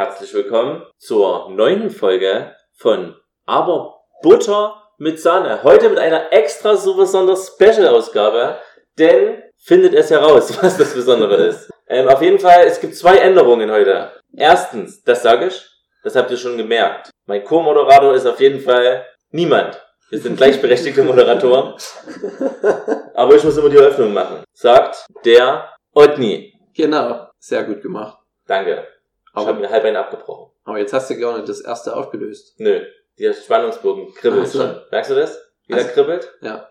Herzlich willkommen zur neunten Folge von Aber Butter mit Sahne. Heute mit einer extra so besonders Special-Ausgabe, denn findet es heraus, was das Besondere ist. Ähm, auf jeden Fall, es gibt zwei Änderungen heute. Erstens, das sage ich, das habt ihr schon gemerkt. Mein Co-Moderator ist auf jeden Fall niemand. Wir sind gleichberechtigte Moderatoren. Aber ich muss immer die Eröffnung machen. Sagt der Otni. Genau, sehr gut gemacht. Danke. Ich Aber- habe mir halb einen abgebrochen. Aber jetzt hast du gar nicht das erste aufgelöst. Nö, der Spannungsbogen kribbelt Ach so. schon. Merkst du das? Wie der Ach so. kribbelt? Ja.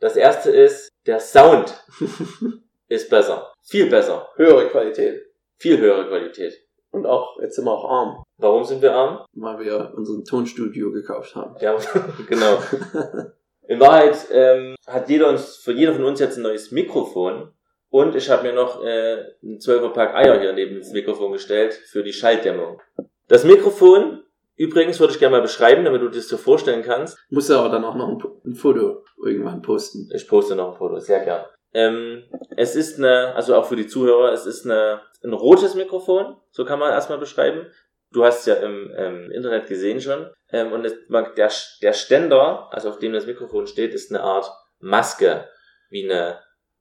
Das erste ist, der Sound ist besser. Viel besser. Höhere Qualität. Viel höhere Qualität. Und auch, jetzt sind wir auch arm, Warum sind wir arm? weil wir unseren Tonstudio gekauft haben. Ja, genau. In Wahrheit ähm, hat jeder uns, für jeder von uns jetzt ein neues Mikrofon. Und ich habe mir noch äh, ein 12er Pack Eier hier neben das Mikrofon gestellt für die Schalldämmung. Das Mikrofon, übrigens, würde ich gerne mal beschreiben, damit du dir das so vorstellen kannst. Muss ja aber dann auch noch ein, ein Foto irgendwann posten. Ich poste noch ein Foto, sehr gern. Ähm, es ist eine, also auch für die Zuhörer, es ist eine, ein rotes Mikrofon, so kann man erstmal beschreiben. Du hast es ja im ähm, Internet gesehen schon. Ähm, und es, der, der Ständer, also auf dem das Mikrofon steht, ist eine Art Maske, wie eine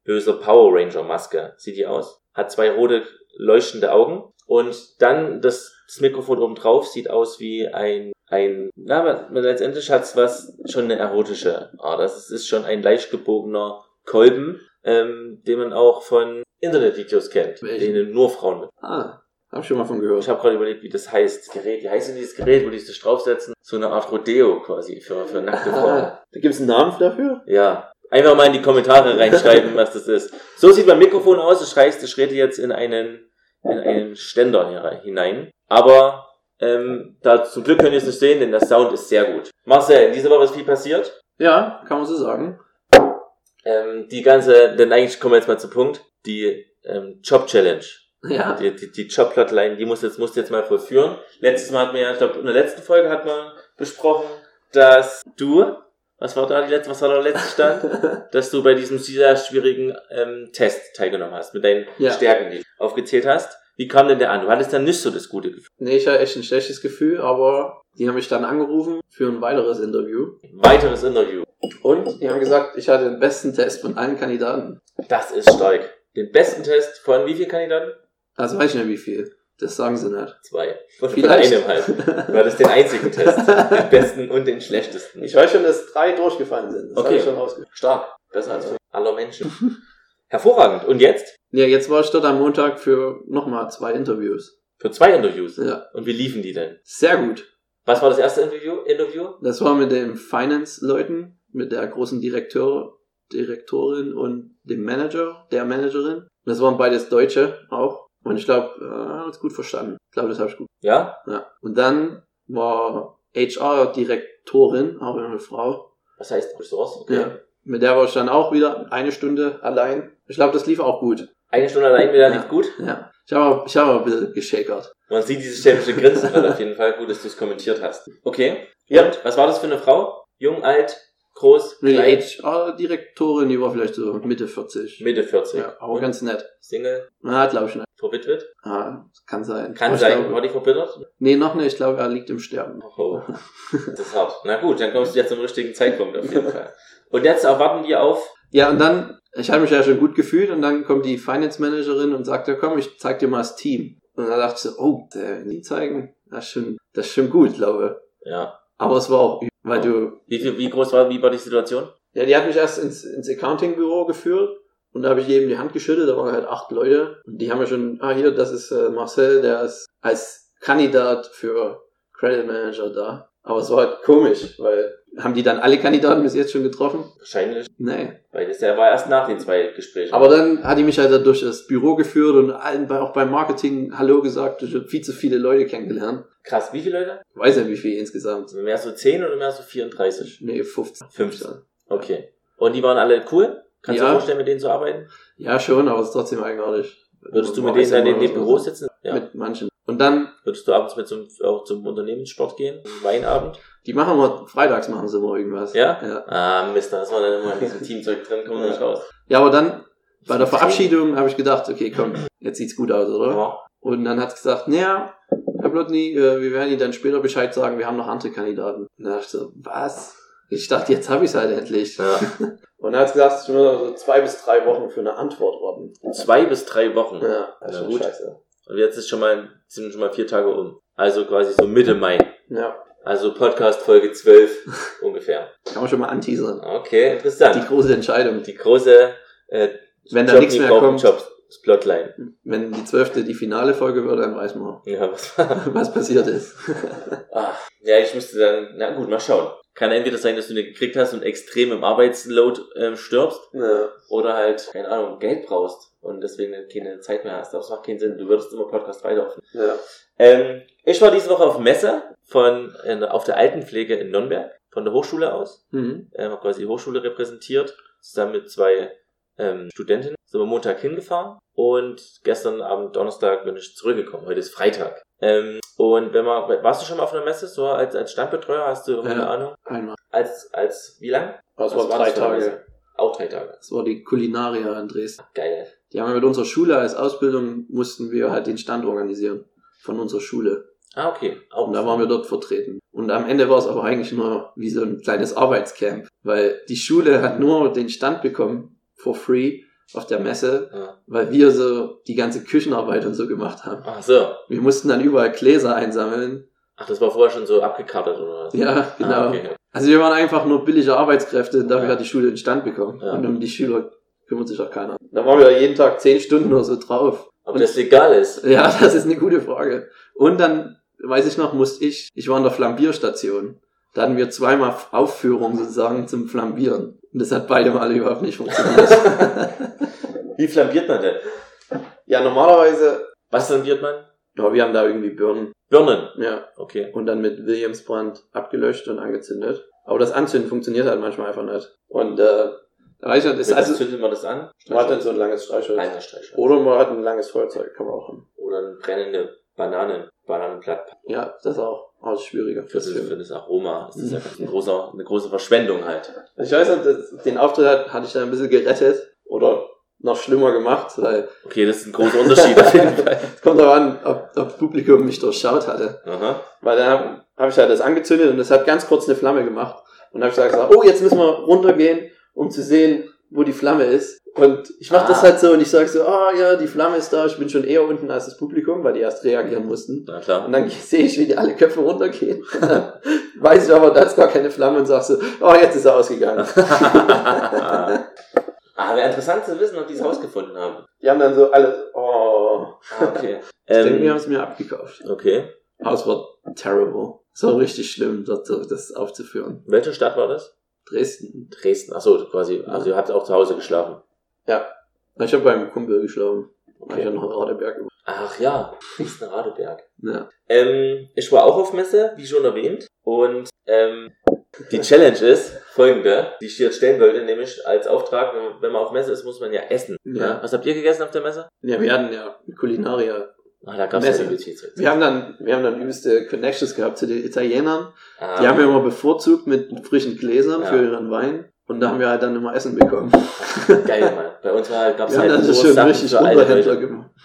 böse Power Ranger Maske. Sieht die aus. Hat zwei rote leuchtende Augen. Und dann das, das Mikrofon oben drauf sieht aus wie ein, ein, na, aber letztendlich hat es was, schon eine erotische Art. Das ist- ist schon ein leicht gebogener Kolben, ähm, den man auch von Internetvideos kennt, Welchen? denen nur Frauen mit. Ah, hab schon mal von gehört. Ich habe gerade überlegt, wie das heißt. Das Gerät, wie heißt denn dieses Gerät, wo die sich draufsetzen? So eine Art Rodeo quasi für, für nackte Frauen. Ah, da gibt's einen Namen dafür? Ja. Einfach mal in die Kommentare reinschreiben, was das ist. So sieht mein Mikrofon aus. Ich reiß, ich rede jetzt in einen, in einen Ständer hinein. Aber ähm, da zum Glück könnt ihr es nicht sehen, denn der Sound ist sehr gut. Marcel, in dieser Woche ist viel passiert. Ja, kann man so sagen. Ähm, die ganze, denn eigentlich kommen wir jetzt mal zum Punkt. Die ähm, Job Challenge. Ja. Die, die, die Jobplotline, die muss jetzt, musst du jetzt mal vollführen. Letztes Mal hat man ja, ich glaube, in der letzten Folge hat man besprochen, dass du, was war da die letzte, was war der letzte Stand? dass du bei diesem sehr schwierigen ähm, Test teilgenommen hast, mit deinen Ja. Stärken, die du aufgezählt hast. Wie kam denn der an? Du hattest dann nicht so das gute Gefühl. nee, ich hatte echt ein schlechtes Gefühl, aber die haben mich dann angerufen für ein weiteres Interview. Weiteres Interview. Und die haben gesagt, ich hatte den besten Test von allen Kandidaten. Das ist stark. Den besten Test von wie vielen Kandidaten? Also weiß ich nicht wie viel. Das sagen sie nicht. Zwei. Von Vielleicht. einem halt. Du hattest den einzigen Test. Den besten und den schlechtesten. Ich weiß schon, dass drei durchgefallen sind. Das Okay. schon. Stark. Besser als aller Menschen. Hervorragend. Und jetzt? Ja, jetzt war ich dort am Montag für nochmal zwei Interviews. Für zwei Interviews. Ja, Und wie liefen die denn? sehr gut. Was war das erste Interview? Interview? Das war mit den Finance-Leuten, mit der großen Direktor, Direktorin und dem Manager, der Managerin. Das waren beides Deutsche auch. Und ich glaube, äh, hat's gut verstanden. Ich glaube, das habe ich gut. Ja? Ja. Und dann war HR-Direktorin, auch eine Frau. Was heißt Ressource? Okay. Ja. Mit der war ich dann auch wieder eine Stunde allein. Ich glaube, das lief auch gut. Eine Stunde allein wieder Ja. lief gut. Ja. Ich habe ich hab auch ein bisschen geschäkert. Man sieht dieses stämmische Grinsen drin auf jeden Fall. Gut, dass du es kommentiert hast. Okay. Ja. Und was war das für eine Frau? Jung, alt, groß, Die klein, HR-Direktorin, die war vielleicht so Mitte 40. Mitte 40. Ja, aber Und ganz nett. Single, Na, glaube ich nicht. verwitwet? Ah, kann sein. Kann Aber sein. glaube- War die verbittert? Nee, noch nicht. Ich glaube, er liegt im Sterben. Oh, das ist hart. Na gut, dann kommst du jetzt zum richtigen Zeitpunkt auf jeden Fall. Und jetzt erwarten wir auf Ja, und dann, ich habe mich ja schon gut gefühlt und dann kommt die Finance Managerin und sagt, ja komm, ich zeig dir mal das Team. Und dann dachte ich so, oh, die zeigen, das ist schon, das ist schon gut, glaube ich. Ja. Aber es war auch, weil du, Wie viel, wie groß war, wie war die Situation? ja, die hat mich erst ins, ins Accounting-Büro geführt und da habe ich jedem die Hand geschüttelt, da waren halt acht Leute und die haben ja schon, ah hier, das ist äh, Marcel, der ist als Kandidat für Credit Manager da. Aber es war halt komisch, weil haben die dann alle Kandidaten bis jetzt schon getroffen? Wahrscheinlich. Nee. Weil das ja war erst nach den zwei Gesprächen. Aber dann hat die mich halt durch das Büro geführt und allen auch beim Marketing Hallo gesagt. Ich habe viel zu viele Leute kennengelernt. Krass, wie viele Leute? Ich weiß nicht, wie viel insgesamt. Mehr so 10 oder mehr so 34? Nee, 15. 15. Okay. Und die waren alle cool? Kannst du Ja. dir vorstellen, mit denen zu arbeiten? Ja, schon, aber es ist trotzdem eigenartig. Würdest du mit denen ja dann in dem Büro sitzen? Ja. Mit manchen. Und dann, Würdest du abends mit zum, auch zum Unternehmenssport gehen? Weinabend? die machen wir, freitags machen sie immer irgendwas. Ja? Ja, Ah, Mist, da ist man dann immer in diesem Teamzeug drin, kommen wir nicht raus. ja aber dann, bei der Verabschiedung habe ich gedacht, okay, komm, jetzt sieht's gut aus, oder? Ja. Und dann hat sie gesagt, naja, habe Plotny, äh, wir werden Ihnen dann später Bescheid sagen, wir haben noch andere Kandidaten. Und dann dachte ich so, was? Ich dachte, jetzt habe ich es halt endlich. Ja. Und er hat gesagt, es nur so zwei bis drei Wochen für eine Antwort warten. Zwei bis drei Wochen. Ja, das ist schon gut. scheiße. Und jetzt ist schon mal, sind schon mal vier Tage um. Also quasi so Mitte Mai. Ja, Also Podcast Folge 12 ungefähr. kann man schon mal anteasern. Okay, interessant. Die große Entscheidung. Die große äh, Wenn da Job nichts mehr kommt, Jobs Plotline. wenn die zwölfte die finale Folge wird, dann weiß man, Ja, was was passiert ist. ah, ja, ich müsste dann, na gut, mal schauen. Kann entweder sein, dass du eine gekriegt hast und extrem im Arbeitsload ähm, stirbst Ja. oder halt, keine Ahnung, Geld brauchst und deswegen keine Zeit mehr hast. Das macht keinen Sinn. Du würdest immer Podcast weiterlaufen. Ja. Ähm, ich war diese Woche auf Messe von, äh, auf der Altenpflege in Nürnberg, von der Hochschule aus. Mhm. ähm, habe quasi die Hochschule repräsentiert, zusammen mit zwei ähm, Studentinnen. Sind wir Montag hingefahren und gestern Abend, Donnerstag, bin ich zurückgekommen. Heute ist Freitag. Ähm, und wenn man, warst du schon mal auf einer Messe, so als, als Standbetreuer, hast du irgendeine Ja. Ahnung? Einmal. Als, als, wie lang? Das Was war drei eine Tage. Auch drei Tage. Das war die Kulinaria in Dresden. Geil. Die haben wir mit unserer Schule als Ausbildung, mussten wir halt den Stand organisieren. Von unserer Schule. Ah, okay. Auch Und da waren wir dort vertreten. Und am Ende war es aber eigentlich nur wie so ein kleines Arbeitscamp. Weil die Schule hat nur den Stand bekommen, for free, auf der Messe, Ja. weil wir so die ganze Küchenarbeit und so gemacht haben. Ach so. Wir mussten dann überall Gläser einsammeln. Ach, das war vorher schon so abgekartet oder was? Ja, genau. Ah, okay. Also wir waren einfach nur billige Arbeitskräfte, dafür Ja. hat die Schule den Stand bekommen. Ja. Und um die Schüler kümmert sich auch keiner. Da waren wir jeden Tag zehn Stunden oder so drauf. Ob das legal ist? Ja, das ist eine gute Frage. Und dann, weiß ich noch, musste ich, ich war in der Flambierstation. Da hatten wir zweimal Aufführung sozusagen zum Flambieren. Und das hat beide Male überhaupt nicht funktioniert. Wie flambiert man denn? ja, normalerweise, Was flambiert man? ja, wir haben da irgendwie Birnen. Birnen. Ja. Okay. Und dann mit Williamsbrand abgelöscht und angezündet. Aber das Anzünden funktioniert halt manchmal einfach nicht. Und, äh, da weiß ich nicht, ist also, zündet man das an? man hat dann so ein langes Streichholz. Kleiner Streichholz. Oder man hat ein langes Feuerzeug, kann man auch haben. Oder eine brennende Bananen, Bananenblatt. Ja, das auch. Aber das ist schwieriger. Für das, für das Aroma ist das ja ganz ein großer, eine große Verschwendung halt. Ich weiß nicht, das, den Auftritt hat, hatte ich da ein bisschen gerettet oder noch schlimmer gemacht, weil Okay, das ist ein großer Unterschied auf jeden Fall. es kommt darauf an, ob, ob das Publikum mich durchschaut hatte. Aha. Weil dann habe hab ich halt das angezündet und es hat ganz kurz eine Flamme gemacht. Und dann habe ich gesagt, oh, jetzt müssen wir runtergehen, um zu sehen, wo die Flamme ist. Und ich mache das Ah. halt so und ich sage so, ah ja, die Flamme ist da, ich bin schon eher unten als das Publikum, weil die erst reagieren mussten. Na klar. Und dann sehe ich, wie die alle Köpfe runtergehen. Weiß ich aber, da ist gar keine Flamme und sag so, oh, jetzt ist er ausgegangen. ah, wäre interessant zu wissen, ob die es rausgefunden haben. Die haben dann so alle, oh. Ah, okay. Ich denke, wir haben ähm, es mir abgekauft. okay. Aber es war terrible. War richtig schlimm, dort so das aufzuführen. Welche Stadt war das? Dresden. Dresden. Ach so, quasi. Also ihr habt auch zu Hause geschlafen. Ja. Ich habe beim Kumpel geschlafen. War ich Okay. ja noch Radeberg. Ach ja, Dresden Radeberg. Ja. Ähm, ich war auch auf Messe, wie schon erwähnt. Und ähm, die Challenge ist folgende, die ich dir stellen wollte, nämlich als Auftrag, wenn- man auf Messe ist, muss man ja essen. Ja. Was habt ihr gegessen auf der Messe? Ja, wir hatten ja Kulinaria. Ah, da gab's Messe. ja Wir haben dann, wir haben dann übelste Connections gehabt zu den Italienern. Ah, Die haben wir immer bevorzugt mit frischen Gläsern Ja. für ihren Wein. Und da haben wir halt dann immer Essen bekommen. geil, Mann. Bei uns war, gab's Wir haben halt dann so schön Sachen richtig für Unterhändler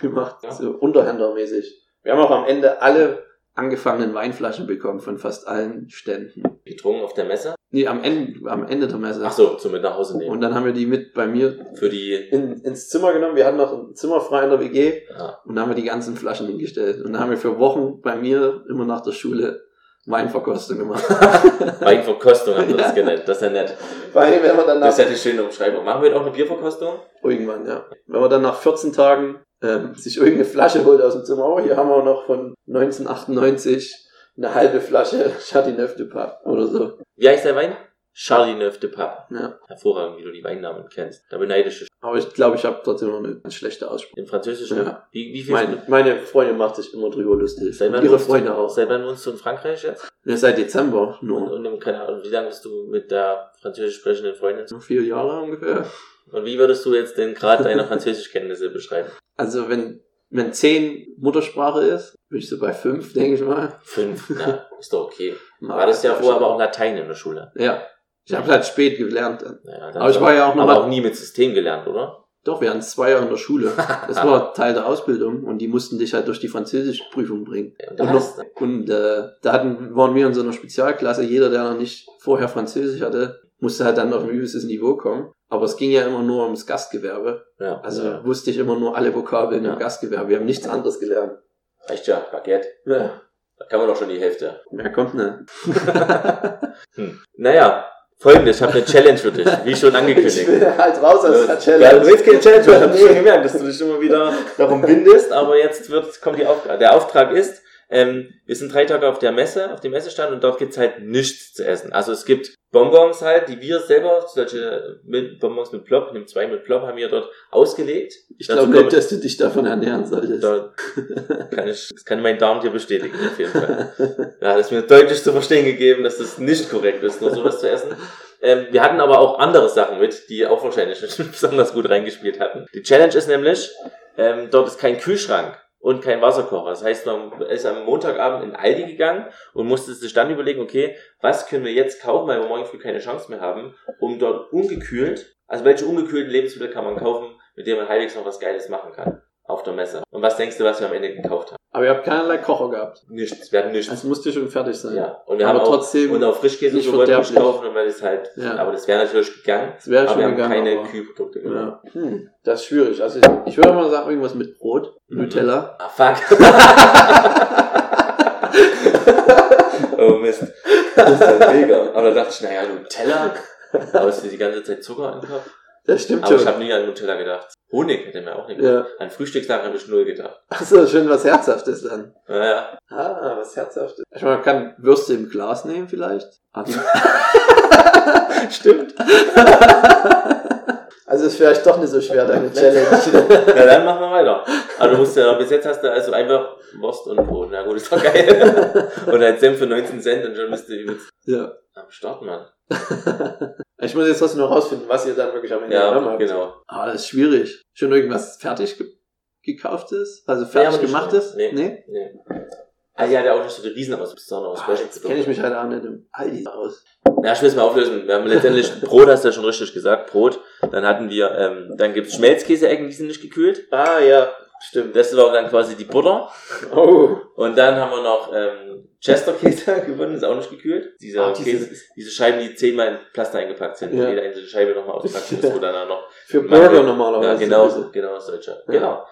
gemacht. Ja. So Unterhändlermäßig. Wir haben auch am Ende alle angefangenen Weinflaschen bekommen von fast allen Ständen. Getrunken auf der Messe. Nee, am Ende, am Ende der Messe. Ach so, zum mit nach Hause nehmen. Und dann haben wir die mit bei mir Für die, in, ins Zimmer genommen. Wir hatten noch ein Zimmer frei in der WG ja. und da haben wir die ganzen Flaschen hingestellt. Und dann haben wir für Wochen bei mir immer nach der Schule Weinverkostung gemacht. Weinverkostung haben wir das genannt. Das ist ja nett. Allem, wenn wir dann nach, Das ist ja die schöne Umschreibung. Machen wir jetzt auch eine Bierverkostung? irgendwann, ja. Wenn man dann nach 14 Tagen ähm, sich irgendeine Flasche holt aus dem Zimmer, oh, hier haben wir noch von 1998 eine halbe Flasche Chateauneuf de Pape oder so. Wie heißt der Wein? Charlie Neuf de Pape. Ja. Hervorragend, wie du die Weinnamen kennst. Da beneide ich dich. Aber ich glaube, ich habe trotzdem noch eine schlechte Aussprache. Den französischen? Ja. Wie, wie viel? Meine, meine Freundin macht sich immer drüber lustig. Seit Und wann ihre wohnst du- Freunde auch. Seit wann wohnst du in Frankreich jetzt? Ja, seit Dezember Und, nur. und im, keine Ahnung, wie lange bist du mit der französisch sprechenden Freundin? So vier Jahre ungefähr. Und wie würdest du jetzt den Grad deiner Französischkenntnisse beschreiben? Also wenn, wenn zehn Muttersprache ist, bin ich so bei fünf, denke ich mal. Fünf. Na, ist doch okay. War das ja vorher aber auch Latein in der Schule. Ja. Ich habe halt spät gelernt dann Aber ich war ja auch noch aber auch nie mit System gelernt, oder? Doch, wir hatten zwei Jahre in der Schule. Das war Teil der Ausbildung und die mussten dich halt durch die Französischprüfung bringen. Ja, und noch, und äh, da hatten, waren wir in so einer Spezialklasse. Jeder, der noch nicht vorher Französisch hatte, musste halt dann auf ein übelstes Niveau kommen. Aber es ging ja immer nur ums Gastgewerbe. ja, Also ja. wusste ich immer nur alle Vokabeln Ja. im Gastgewerbe. Wir haben nichts anderes gelernt. reicht ja, Baguette. Ja. Da kann man doch schon die Hälfte. Mehr kommt ne. Hm. Naja, folgendes, ich habe eine Challenge für dich, wie schon angekündigt. halt raus aus der Ja, du willst keine Challenge, ich habe schon gemerkt, dass du dich immer wieder darum bindest, aber jetzt wird, kommt die Aufgabe. Der Auftrag ist, ähm, wir sind drei Tage auf der Messe, auf dem Messestand und dort gibt's halt nichts zu essen. Also es gibt Bonbons halt, die wir selber, solche Bonbons mit Plop, nimm zwei mit Plop, haben wir dort ausgelegt. Ich glaube nicht, dass du dich davon ernähren solltest. Da kann ich, das kann mein Darm dir bestätigen, auf jeden Fall. Ja, das ist mir deutlich zu verstehen gegeben, dass das nicht korrekt ist, nur sowas zu essen. Ähm, wir hatten aber auch andere Sachen mit, die auch wahrscheinlich nicht besonders gut reingespielt hatten. Die Challenge ist nämlich, ähm, dort ist kein Kühlschrank und kein Wasserkocher. Das heißt, man ist am Montagabend in Aldi gegangen und musste sich dann überlegen, okay, was können wir jetzt kaufen, weil wir morgen früh keine Chance mehr haben, um dort ungekühlt, also welche ungekühlten Lebensmittel kann man kaufen, mit denen man halbwegs noch was Geiles machen kann auf der Messe. Und was denkst du, was wir am Ende gekauft haben? Aber ihr habt keinerlei Kocher gehabt. Nichts, wir hatten nichts. Es musste schon fertig sein. ja, und wir aber haben auch, trotzdem und auch Frischkäse nicht wollten wir kaufen, und weil das halt, Ja. aber das wäre natürlich gegangen. Das wäre Aber schon wir haben gegangen. keine aber, Kühlprodukte genommen. ja. hm, das ist schwierig. Also ich, ich würde mal sagen, irgendwas mit Brot. Nutella. Ah, fuck. oh Mist. Das ist ja mega. Aber da dachte ich, naja, Nutella. Aber ist die ganze Zeit Zucker im Kopf? Das stimmt Aber ich schon. habe nie an Nutella gedacht. Honig hätte mir auch nicht Ja. An Frühstückssachen habe ich null gedacht. Achso, schön was Herzhaftes dann. Naja. Ah, was Herzhaftes. Ich meine, man kann Würste im Glas nehmen vielleicht. Stimmt. Also ist vielleicht doch nicht so schwer, deine Challenge. Na dann machen wir weiter. Aber du musst ja, bis jetzt hast du also einfach Wurst und Brot. Na gut, ist doch geil. und halt Senf für 19 Cent und schon bist du übelst ja. am Start, Mann. Ich muss jetzt trotzdem noch rausfinden, was ihr dann wirklich am Ende genommen Ja, habt. genau. Ah, das ist schwierig. Schon irgendwas fertig ge gekauft ist? Also Nee, fertig aber nicht gemacht schon. ist? Nee. Nee? Nee. Ah, ja, der auch nicht so die Riesen, aber so besonders Ah, jetzt kenne ich mich halt auch nicht im Aldi aus. Ja, ich will es mal auflösen. Wir haben letztendlich Brot, hast du ja schon richtig gesagt, Brot. Dann hatten wir, ähm, dann gibt's Schmelzkäse-Ecken, die sind nicht gekühlt. Ah, ja, stimmt. Das war dann quasi die Butter. Oh. Und dann haben wir noch ähm, Chester-Käse gewonnen, ist auch nicht gekühlt. Dieser Ah, Käse, dieses, diese Scheiben, die zehnmal in Plaster eingepackt sind, Ja. jede einzelne Scheibe nochmal auspacken muss, wo dann noch für Burger normalerweise. Ja, genau, sowieso. genau, das Deutsche. Ja. Genau.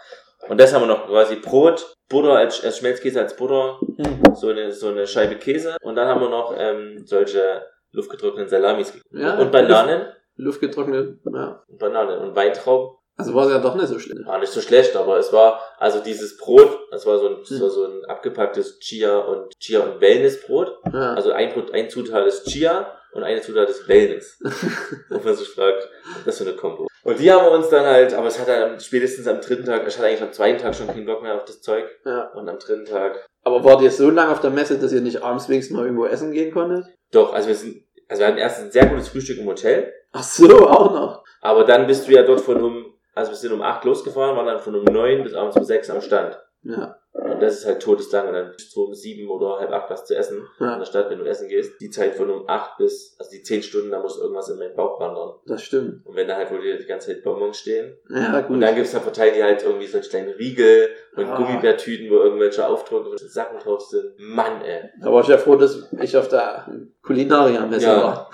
Und das haben wir noch quasi Brot, Butter als, als Schmelzkäse als Butter, Hm. so eine, so eine Scheibe Käse. Und dann haben wir noch ähm, solche luftgetrockneten Salamis. Ja, und Bananen. Luftgetrocknet, ja. Und Bananen. Und Weintrauben. Also war es ja doch nicht so schlimm. War nicht so schlecht, aber es war, also dieses Brot, das war so ein, Hm. war so ein abgepacktes Chia und Chia und Wellnessbrot. Ja. Also ein, Brot- ein Zutat ist Chia und eine Zutat ist Wellness. Wo man sich fragt, das ist so eine Kombo. Und die haben wir uns dann halt, aber es hat dann spätestens am dritten Tag, ich hatte eigentlich am zweiten Tag schon keinen Bock mehr auf das Zeug. ja. Und am dritten Tag, Aber wart ihr so lange auf der Messe, dass ihr nicht abends wenigstens mal irgendwo essen gehen konntet? doch, also wir sind, also wir hatten erst ein sehr gutes Frühstück im Hotel, Ach so, auch noch. aber dann bist du ja dort von um, also wir sind um acht losgefahren, waren dann von um neun bis abends um sechs am Stand. Ja. Und das ist halt todeslang. Und dann bist du um sieben oder halb acht was zu essen in ja, der Stadt, wenn du essen gehst. Die Zeit von um acht bis, also die zehn Stunden, da muss irgendwas in meinen Bauch wandern. das stimmt. Und wenn da halt wohl die ganze Zeit Bonbons stehen. Ja, Und gut. dann gibt's da verteilen die halt irgendwie solche kleine Riegel und Ah. Gummibärtüten, wo irgendwelche Aufdrucke und Sachen drauf sind. Mann, ey. Da war ich ja froh, dass ich auf der Kulinaria-Messe Ja. war.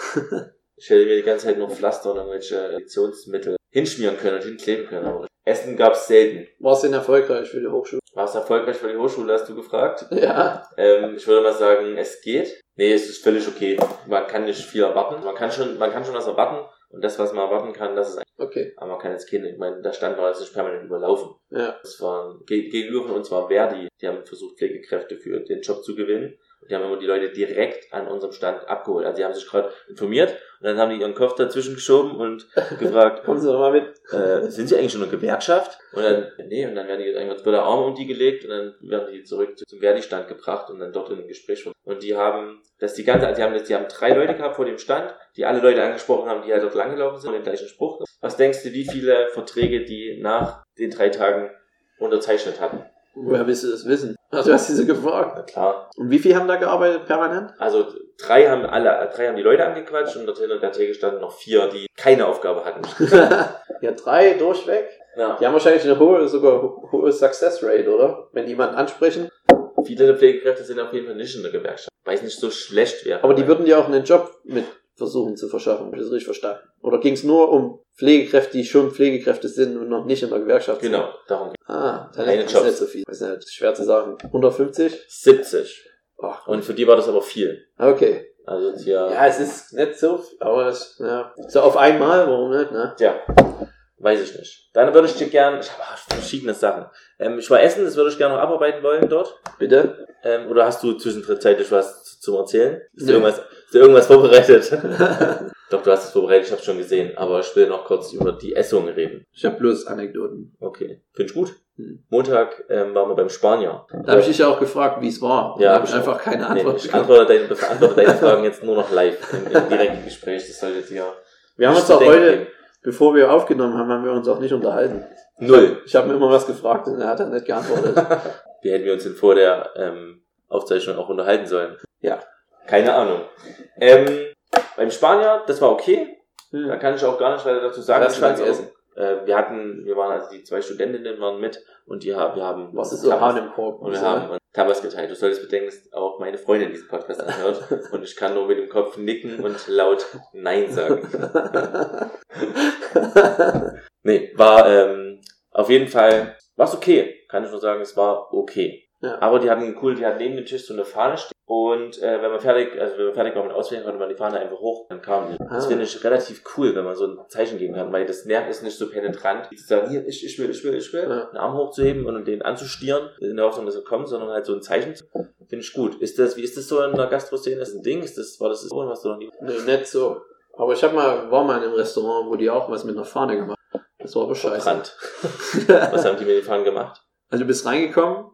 Ich hätte mir die ganze Zeit noch Pflaster und irgendwelche Injektionsmittel hinschmieren können und hinkleben können. Aber Essen gab's selten. War es denn erfolgreich für die Hochschule? War es erfolgreich für die Hochschule, hast du gefragt? Ja. Ähm, ich würde mal sagen, es geht. Nee, es ist völlig okay. Man kann nicht viel erwarten. Man kann schon, man kann schon was erwarten. Und das, was man erwarten kann, das ist Okay. aber man kann jetzt keine, ich meine, da stand war jetzt nicht permanent überlaufen. Ja. Das waren, ge- gegenüber von uns war Verdi. Die haben versucht, Pflegekräfte für den Job zu gewinnen. Und die haben immer die Leute direkt an unserem Stand abgeholt. Also die haben sich gerade informiert und dann haben die ihren Kopf dazwischen geschoben und gefragt, Kommen Sie doch mal mit. äh, sind Sie eigentlich schon eine Gewerkschaft? Und dann, nee, und dann werden die einfach wird der Arm um die gelegt und dann werden die zurück zum Verdi-Stand gebracht und dann dort in ein Gespräch. Und die haben, das die ganze, also die haben das, die haben drei Leute gehabt vor dem Stand, die alle Leute angesprochen haben, die halt dort langgelaufen sind, und den gleichen Spruch. Was denkst du, wie viele Verträge die nach den drei Tagen unterzeichnet hatten? Woher willst du das wissen? Ach, du hast diese gefragt. Na klar. Und wie viel haben da gearbeitet permanent? Also drei haben alle, drei haben die Leute angequatscht und dort hinter der Theke standen noch vier, die keine Aufgabe hatten. ja, drei durchweg. Ja. Die haben wahrscheinlich eine hohe, sogar hohe Success Rate, oder? Wenn die jemanden ansprechen. Viele der Pflegekräfte sind auf jeden Fall nicht in der Gewerkschaft, weil es nicht so schlecht wäre. Aber die würden dir auch einen Job mit versuchen zu verschaffen. Hab ich das richtig verstanden? Oder ging es nur um Pflegekräfte, die schon Pflegekräfte sind und noch nicht in der Gewerkschaft sind? Genau, darum geht's. Ah, Keine Talent ist Jobs. nicht so viel. Weiß nicht, schwer zu sagen. 150? 70. Ach, Und für die war das aber viel. okay. Also hier, Ja, es ist nicht so, viel, aber es, ja. So auf einmal, warum nicht, ne? ja, weiß ich nicht. Dann würde ich dir gern, ich habe verschiedene Sachen. Ähm, ich war essen, das würde ich gerne noch abarbeiten wollen dort. Bitte? Ähm, oder hast du zwischenzeitlich was zu- zum Erzählen? Ist Nee. irgendwas, ist dir irgendwas vorbereitet? Doch, du hast es vorbereitet, ich habe schon gesehen. Aber ich will noch kurz über die Essung reden. Ich habe bloß Anekdoten. Okay, finde ich gut. Hm. Montag ähm, waren wir beim Spanier. Da habe ich dich ja auch gefragt, wie es war. Ja, da hab habe ich ich einfach keine Nee, Antwort ich bekommen. antworte deine, beantworte deine Fragen jetzt nur noch live im, im direkten Gespräch. Das sollte dir Wir haben uns auch heute, geben. Bevor wir aufgenommen haben, haben wir uns auch nicht unterhalten. Null. Ich habe mir immer was gefragt und er hat dann nicht geantwortet. Wie hätten wir uns denn vor der ähm, Aufzeichnung auch unterhalten sollen? Ja. Keine Ahnung. Ähm, beim Spanier, das war okay. Da Hm. kann ich auch gar nicht weiter dazu sagen. Was Ich du auch- Äh, wir hatten, wir waren also die zwei Studentinnen waren mit und die haben, wir haben Was ist so Hahn im Korb? und wir haben uns Tabas geteilt. Du solltest bedenken, dass auch meine Freundin diesen Podcast anhört und ich kann nur mit dem Kopf nicken und laut Nein sagen. Nee, war ähm, auf jeden Fall, war's okay. Kann ich nur sagen, es war okay. Ja. Aber die hatten cool, die hatten neben dem Tisch so eine Fahne stehen. Und äh, wenn man fertig, also wenn man fertig war mit Auswählen, konnte man die Fahne einfach hoch, dann kam die. Das Ah. finde ich relativ cool, wenn man so ein Zeichen geben kann, weil das Nerv ist nicht so penetrant, wie zu sagen, hier, ich, ich will, ich will, ich will, Ja. einen Arm hochzuheben und den anzustieren, in der Hoffnung, dass er kommt, sondern halt so ein Zeichen zu finde ich gut. Ist das, wie ist das so in der Gastro-Szene? Ist das ein Ding? Ist das, war das so, was du noch nie nee, nicht so. Aber ich hab mal, war mal in einem Restaurant, wo die auch was mit einer Fahne gemacht haben. Das war aber scheiße. Was haben die mit den Fahnen gemacht? Also du bist reingekommen,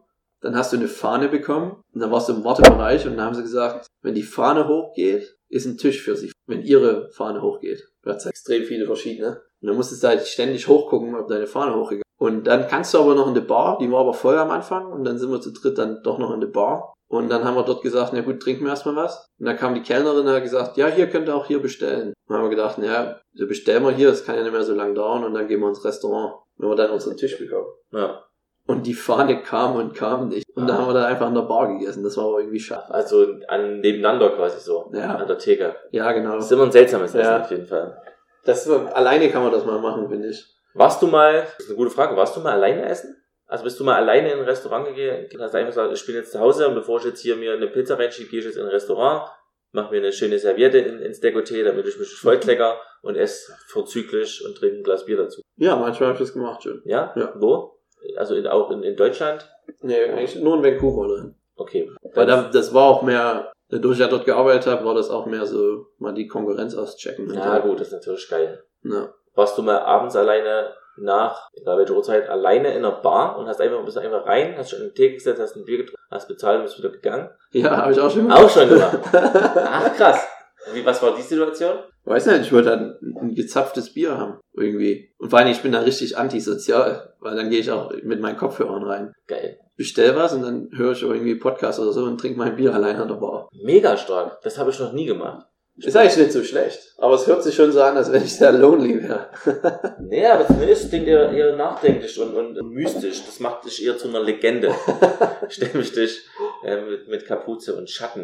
dann hast du eine Fahne bekommen und dann warst du im Wartebereich und dann haben sie gesagt, wenn die Fahne hochgeht, ist ein Tisch für sie. Wenn ihre Fahne hochgeht. Du hast extrem viele verschiedene. Und dann musstest du halt ständig hochgucken, ob deine Fahne hochgegangen ist. Und dann kannst du aber noch in die Bar, die war aber voll am Anfang und dann sind wir zu dritt dann doch noch in die Bar. Und dann haben wir dort gesagt, na gut, trinken wir erstmal was. Und dann kam die Kellnerin und hat gesagt, ja, hier könnt ihr auch hier bestellen. Dann haben wir gedacht, naja, bestellen wir hier, das kann ja nicht mehr so lange dauern und dann gehen wir ins Restaurant, wenn wir dann unseren Tisch bekommen. Ja. Und die Fahne kam und kam nicht. Und dann haben wir dann einfach an der Bar gegessen. Das war aber irgendwie schade. Also an, nebeneinander quasi so. Ja. An der Theke. Ja, genau. Das ist immer ein seltsames Essen Ja. auf jeden Fall. Das war, alleine kann man das mal machen, finde ich. Warst du mal, das ist eine gute Frage, warst du mal alleine essen? Also bist du mal alleine in ein Restaurant gegangen, hast einfach gesagt, ich bin jetzt zu Hause und bevor ich jetzt hier mir eine Pizza reinschiebe, gehe ich jetzt in ein Restaurant, mach mir eine schöne Serviette in, ins Dekolleté, damit ich mich vollklecker und esse vorzüglich und trinke ein Glas Bier dazu. Ja, manchmal habe ich das gemacht schon. Ja? Ja. Wo? Also in, auch in, in Deutschland? Nee, eigentlich nur in Vancouver drin. Okay. Weil da, das war auch mehr, dadurch, dass ich dort gearbeitet habe, war das auch mehr so, mal die Konkurrenz auschecken. Ja so. gut, das ist natürlich geil. Ja. Warst du mal abends alleine nach, egal welche Uhrzeit, alleine in einer Bar und hast einfach, bist einfach rein, hast schon in den Tee gesetzt, hast ein Bier getrunken, hast bezahlt und bist wieder gegangen? Ja, habe ich auch schon Auch schon gemacht. Ach krass. Wie, was war die Situation? Weiß nicht, ich wollte halt ein, gezapftes Bier haben, irgendwie. Und vor allem, ich bin da richtig antisozial, weil dann gehe ich auch mit meinen Kopfhörern rein. Geil. Bestell was und dann höre ich irgendwie Podcast oder so und trinke mein Bier allein an der Bar. Mega stark. Das habe ich noch nie gemacht. Ist eigentlich nicht so schlecht. Aber es hört sich schon so an, als wenn ich sehr lonely wäre. Nee, aber ist, klingt eher, eher nachdenklich und, und, und mystisch. Das macht dich eher zu einer Legende. Stell mich dich äh, mit, mit Kapuze und Schatten.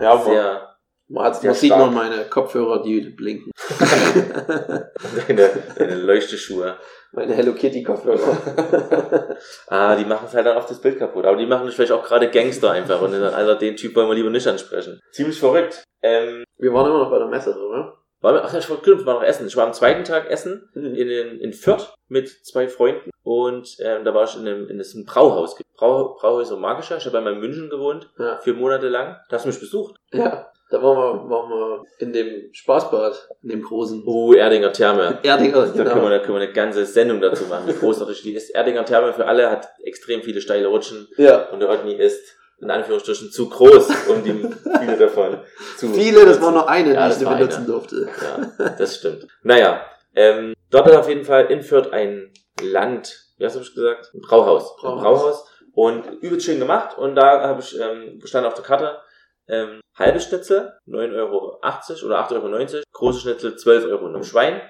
Ja, aber Sehr, man, hat, man sieht stark. nur meine Kopfhörer, die blinken. deine, deine Leuchteschuhe. meine Hello Kitty Kopfhörer. Ah, die machen es halt dann auf das Bild kaputt. Aber die machen vielleicht auch gerade Gangster einfach. Und dann, Alter, den Typ wollen wir lieber nicht ansprechen. Ziemlich verrückt. Ähm, Wir waren immer noch bei der Messe, oder? war, ach ja, ich war, ich war noch essen. Ich war am zweiten Tag essen. Mhm. in, in, in Fürth mit zwei Freunden und ähm, da war ich in einem, in einem Brauhaus. Brau, Brauhäuser Magischer. Ich habe einmal in München gewohnt, Ja. vier Monate lang. Da hast du mich besucht. ja. Da waren wir, waren wir in dem Spaßbad, in dem großen Oh, Erdinger Therme. Erdinger, Da können, wir, genau. da können wir eine ganze Sendung dazu machen, wie großartig die ist. Erdinger Therme für alle hat extrem viele steile Rutschen Ja. und der Otni ist in Anführungsstrichen zu groß, um die viele davon zu Viele, das war nur eine, Ja, die ich benutzen eine. durfte. Ja, das stimmt. Naja, ähm, dort ist auf jeden Fall in Fürth ein Land, wie hast du gesagt? Ein Brauhaus. Ein Brauhaus. Brauhaus. Und übelst schön gemacht. Und da habe ich ähm, stand auf der Karte ähm, halbe Schnitzel 9,80 Euro oder 8,90 Euro, große Schnitzel 12 Euro. Und im Schwein,